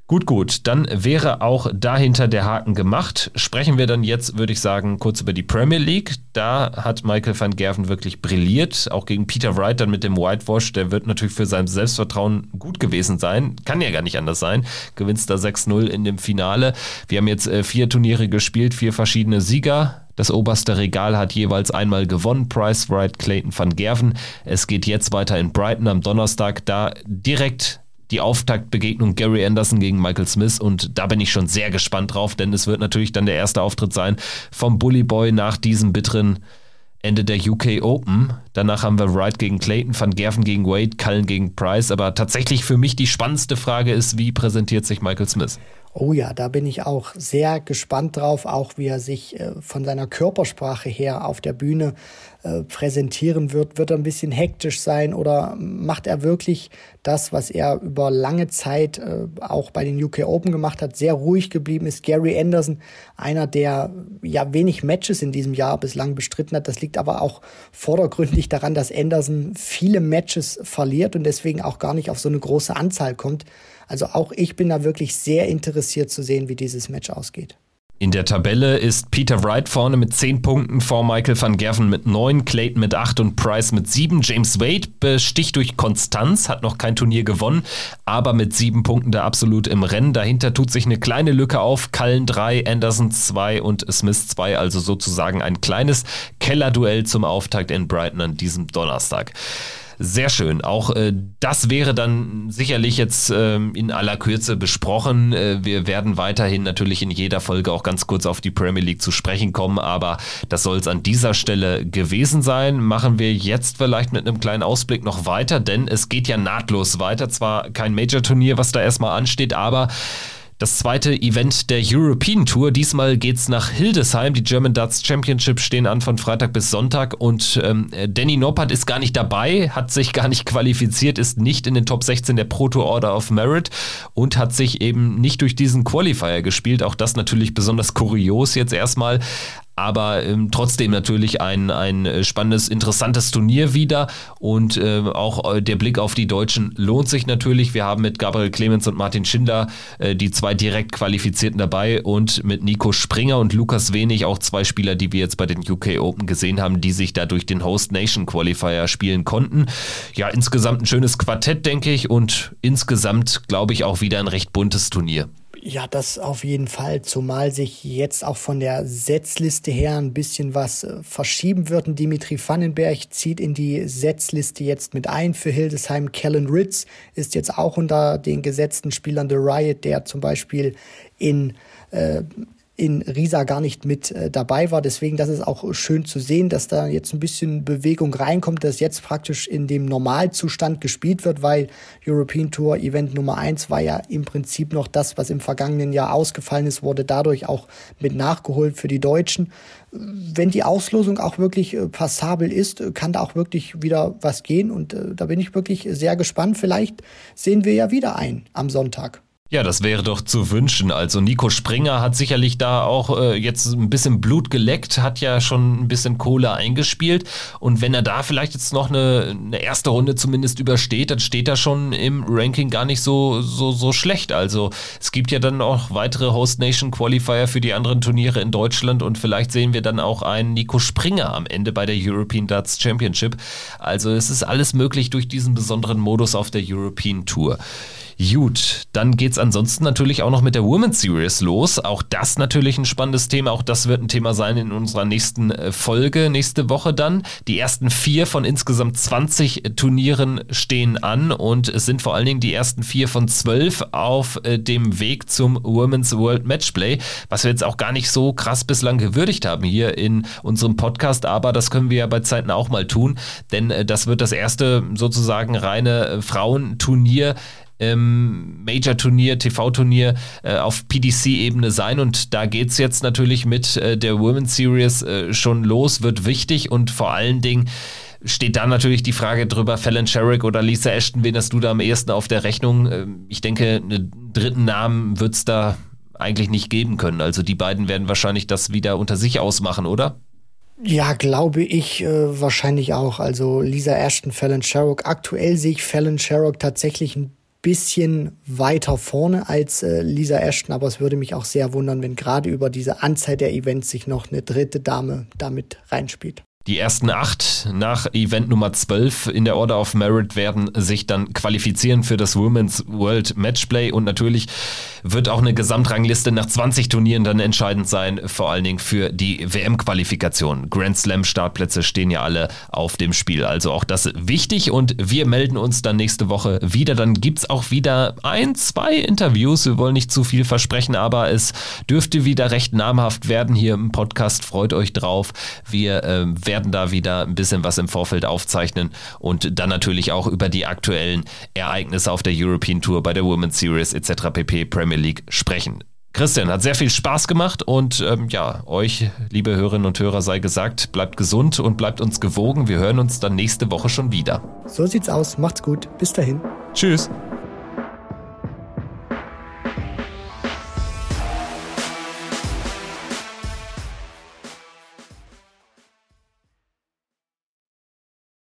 Gut, gut, dann wäre auch dahinter der Haken gemacht. Sprechen wir dann jetzt, würde ich sagen, kurz über die Premier League. Da hat Michael van Gerven wirklich brilliert, auch gegen Peter Wright dann mit dem Whitewash. Der wird natürlich für sein Selbstvertrauen gut gewesen sein. Kann ja gar nicht anders sein. Gewinnst da 6-0 in dem Finale. Wir haben jetzt äh, vier Turniere gespielt, vier verschiedene Sieger. Das oberste Regal hat jeweils einmal gewonnen. Price, Wright, Clayton, van Gerven. Es geht jetzt weiter in Brighton am Donnerstag. Da direkt die Auftaktbegegnung Gary Anderson gegen Michael Smith und da bin ich schon sehr gespannt drauf, denn es wird natürlich dann der erste Auftritt sein vom Bully Boy nach diesem bitteren Ende der UK Open. Danach haben wir Wright gegen Clayton, Van Gerven gegen Wade, Cullen gegen Price. Aber tatsächlich für mich die spannendste Frage ist, wie präsentiert sich Michael Smith? Oh ja, da bin ich auch sehr gespannt drauf, auch wie er sich äh, von seiner Körpersprache her auf der Bühne äh, präsentieren wird. Wird er ein bisschen hektisch sein oder macht er wirklich das, was er über lange Zeit äh, auch bei den UK Open gemacht hat, sehr ruhig geblieben ist? Gary Anderson, einer, der ja wenig Matches in diesem Jahr bislang bestritten hat. Das liegt aber auch vordergründig daran, dass Anderson viele Matches verliert und deswegen auch gar nicht auf so eine große Anzahl kommt. Also auch ich bin da wirklich sehr interessiert zu sehen, wie dieses Match ausgeht. In der Tabelle ist Peter Wright vorne mit 10 Punkten vor Michael van Gerven mit 9, Clayton mit 8 und Price mit 7. James Wade besticht durch Konstanz, hat noch kein Turnier gewonnen, aber mit 7 Punkten da absolut im Rennen. Dahinter tut sich eine kleine Lücke auf. Cullen 3, Anderson 2 und Smith 2, also sozusagen ein kleines Kellerduell zum Auftakt in Brighton an diesem Donnerstag. Sehr schön. Auch äh, das wäre dann sicherlich jetzt äh, in aller Kürze besprochen. Äh, wir werden weiterhin natürlich in jeder Folge auch ganz kurz auf die Premier League zu sprechen kommen, aber das soll es an dieser Stelle gewesen sein. Machen wir jetzt vielleicht mit einem kleinen Ausblick noch weiter, denn es geht ja nahtlos weiter. Zwar kein Major-Turnier, was da erstmal ansteht, aber das zweite Event der European Tour. Diesmal geht's nach Hildesheim. Die German Darts Championship stehen an von Freitag bis Sonntag und ähm, Danny Noppert ist gar nicht dabei, hat sich gar nicht qualifiziert, ist nicht in den Top 16 der Proto Order of Merit und hat sich eben nicht durch diesen Qualifier gespielt. Auch das natürlich besonders kurios jetzt erstmal aber ähm, trotzdem natürlich ein, ein äh, spannendes, interessantes Turnier wieder und äh, auch der Blick auf die Deutschen lohnt sich natürlich. Wir haben mit Gabriel Clemens und Martin Schinder äh, die zwei direkt Qualifizierten dabei und mit Nico Springer und Lukas Wenig auch zwei Spieler, die wir jetzt bei den UK Open gesehen haben, die sich da durch den Host Nation Qualifier spielen konnten. Ja, insgesamt ein schönes Quartett, denke ich, und insgesamt glaube ich auch wieder ein recht buntes Turnier. Ja, das auf jeden Fall, zumal sich jetzt auch von der Setzliste her ein bisschen was äh, verschieben wird. Dimitri Vandenberg zieht in die Setzliste jetzt mit ein für Hildesheim. Kellen Ritz ist jetzt auch unter den gesetzten Spielern der Riot, der zum Beispiel in äh, in Riesa gar nicht mit äh, dabei war. Deswegen, das ist auch schön zu sehen, dass da jetzt ein bisschen Bewegung reinkommt, dass jetzt praktisch in dem Normalzustand gespielt wird, weil European Tour Event Nummer eins war ja im Prinzip noch das, was im vergangenen Jahr ausgefallen ist, wurde dadurch auch mit nachgeholt für die Deutschen. Wenn die Auslosung auch wirklich äh, passabel ist, kann da auch wirklich wieder was gehen und äh, da bin ich wirklich sehr gespannt. Vielleicht sehen wir ja wieder ein am Sonntag. Ja, das wäre doch zu wünschen. Also Nico Springer hat sicherlich da auch äh, jetzt ein bisschen Blut geleckt, hat ja schon ein bisschen Kohle eingespielt. Und wenn er da vielleicht jetzt noch eine, eine erste Runde zumindest übersteht, dann steht er schon im Ranking gar nicht so, so, so schlecht. Also es gibt ja dann auch weitere Host Nation Qualifier für die anderen Turniere in Deutschland und vielleicht sehen wir dann auch einen Nico Springer am Ende bei der European Darts Championship. Also es ist alles möglich durch diesen besonderen Modus auf der European Tour. Gut, dann geht's ansonsten natürlich auch noch mit der Women's Series los. Auch das natürlich ein spannendes Thema. Auch das wird ein Thema sein in unserer nächsten äh, Folge, nächste Woche dann. Die ersten vier von insgesamt 20 Turnieren stehen an und es sind vor allen Dingen die ersten vier von zwölf auf äh, dem Weg zum Women's World Matchplay, was wir jetzt auch gar nicht so krass bislang gewürdigt haben hier in unserem Podcast, aber das können wir ja bei Zeiten auch mal tun, denn äh, das wird das erste sozusagen reine Frauenturnier ähm, Major-Turnier, TV-Turnier äh, auf PDC-Ebene sein. Und da geht es jetzt natürlich mit äh, der Women's Series äh, schon los, wird wichtig und vor allen Dingen steht da natürlich die Frage drüber, Fallon Sherrick oder Lisa Ashton, wen hast du da am ehesten auf der Rechnung? Ähm, ich denke, einen dritten Namen wird es da eigentlich nicht geben können. Also die beiden werden wahrscheinlich das wieder unter sich ausmachen, oder? Ja, glaube ich äh, wahrscheinlich auch. Also Lisa Ashton, Fallon Sherrock. Aktuell sehe ich Fallon Sherrock tatsächlich ein bisschen weiter vorne als äh, Lisa Ashton, aber es würde mich auch sehr wundern, wenn gerade über diese Anzahl der Events sich noch eine dritte Dame damit reinspielt. Die ersten acht nach Event Nummer 12 in der Order of Merit werden sich dann qualifizieren für das Women's World Matchplay und natürlich wird auch eine Gesamtrangliste nach 20 Turnieren dann entscheidend sein, vor allen Dingen für die WM-Qualifikation. Grand Slam Startplätze stehen ja alle auf dem Spiel, also auch das wichtig und wir melden uns dann nächste Woche wieder. Dann gibt es auch wieder ein, zwei Interviews. Wir wollen nicht zu viel versprechen, aber es dürfte wieder recht namhaft werden hier im Podcast. Freut euch drauf. Wir äh, werden werden da wieder ein bisschen was im Vorfeld aufzeichnen und dann natürlich auch über die aktuellen Ereignisse auf der European Tour, bei der Women's Series etc. pp. Premier League sprechen. Christian, hat sehr viel Spaß gemacht und ähm, ja, euch, liebe Hörerinnen und Hörer, sei gesagt, bleibt gesund und bleibt uns gewogen. Wir hören uns dann nächste Woche schon wieder. So sieht's aus. Macht's gut. Bis dahin. Tschüss.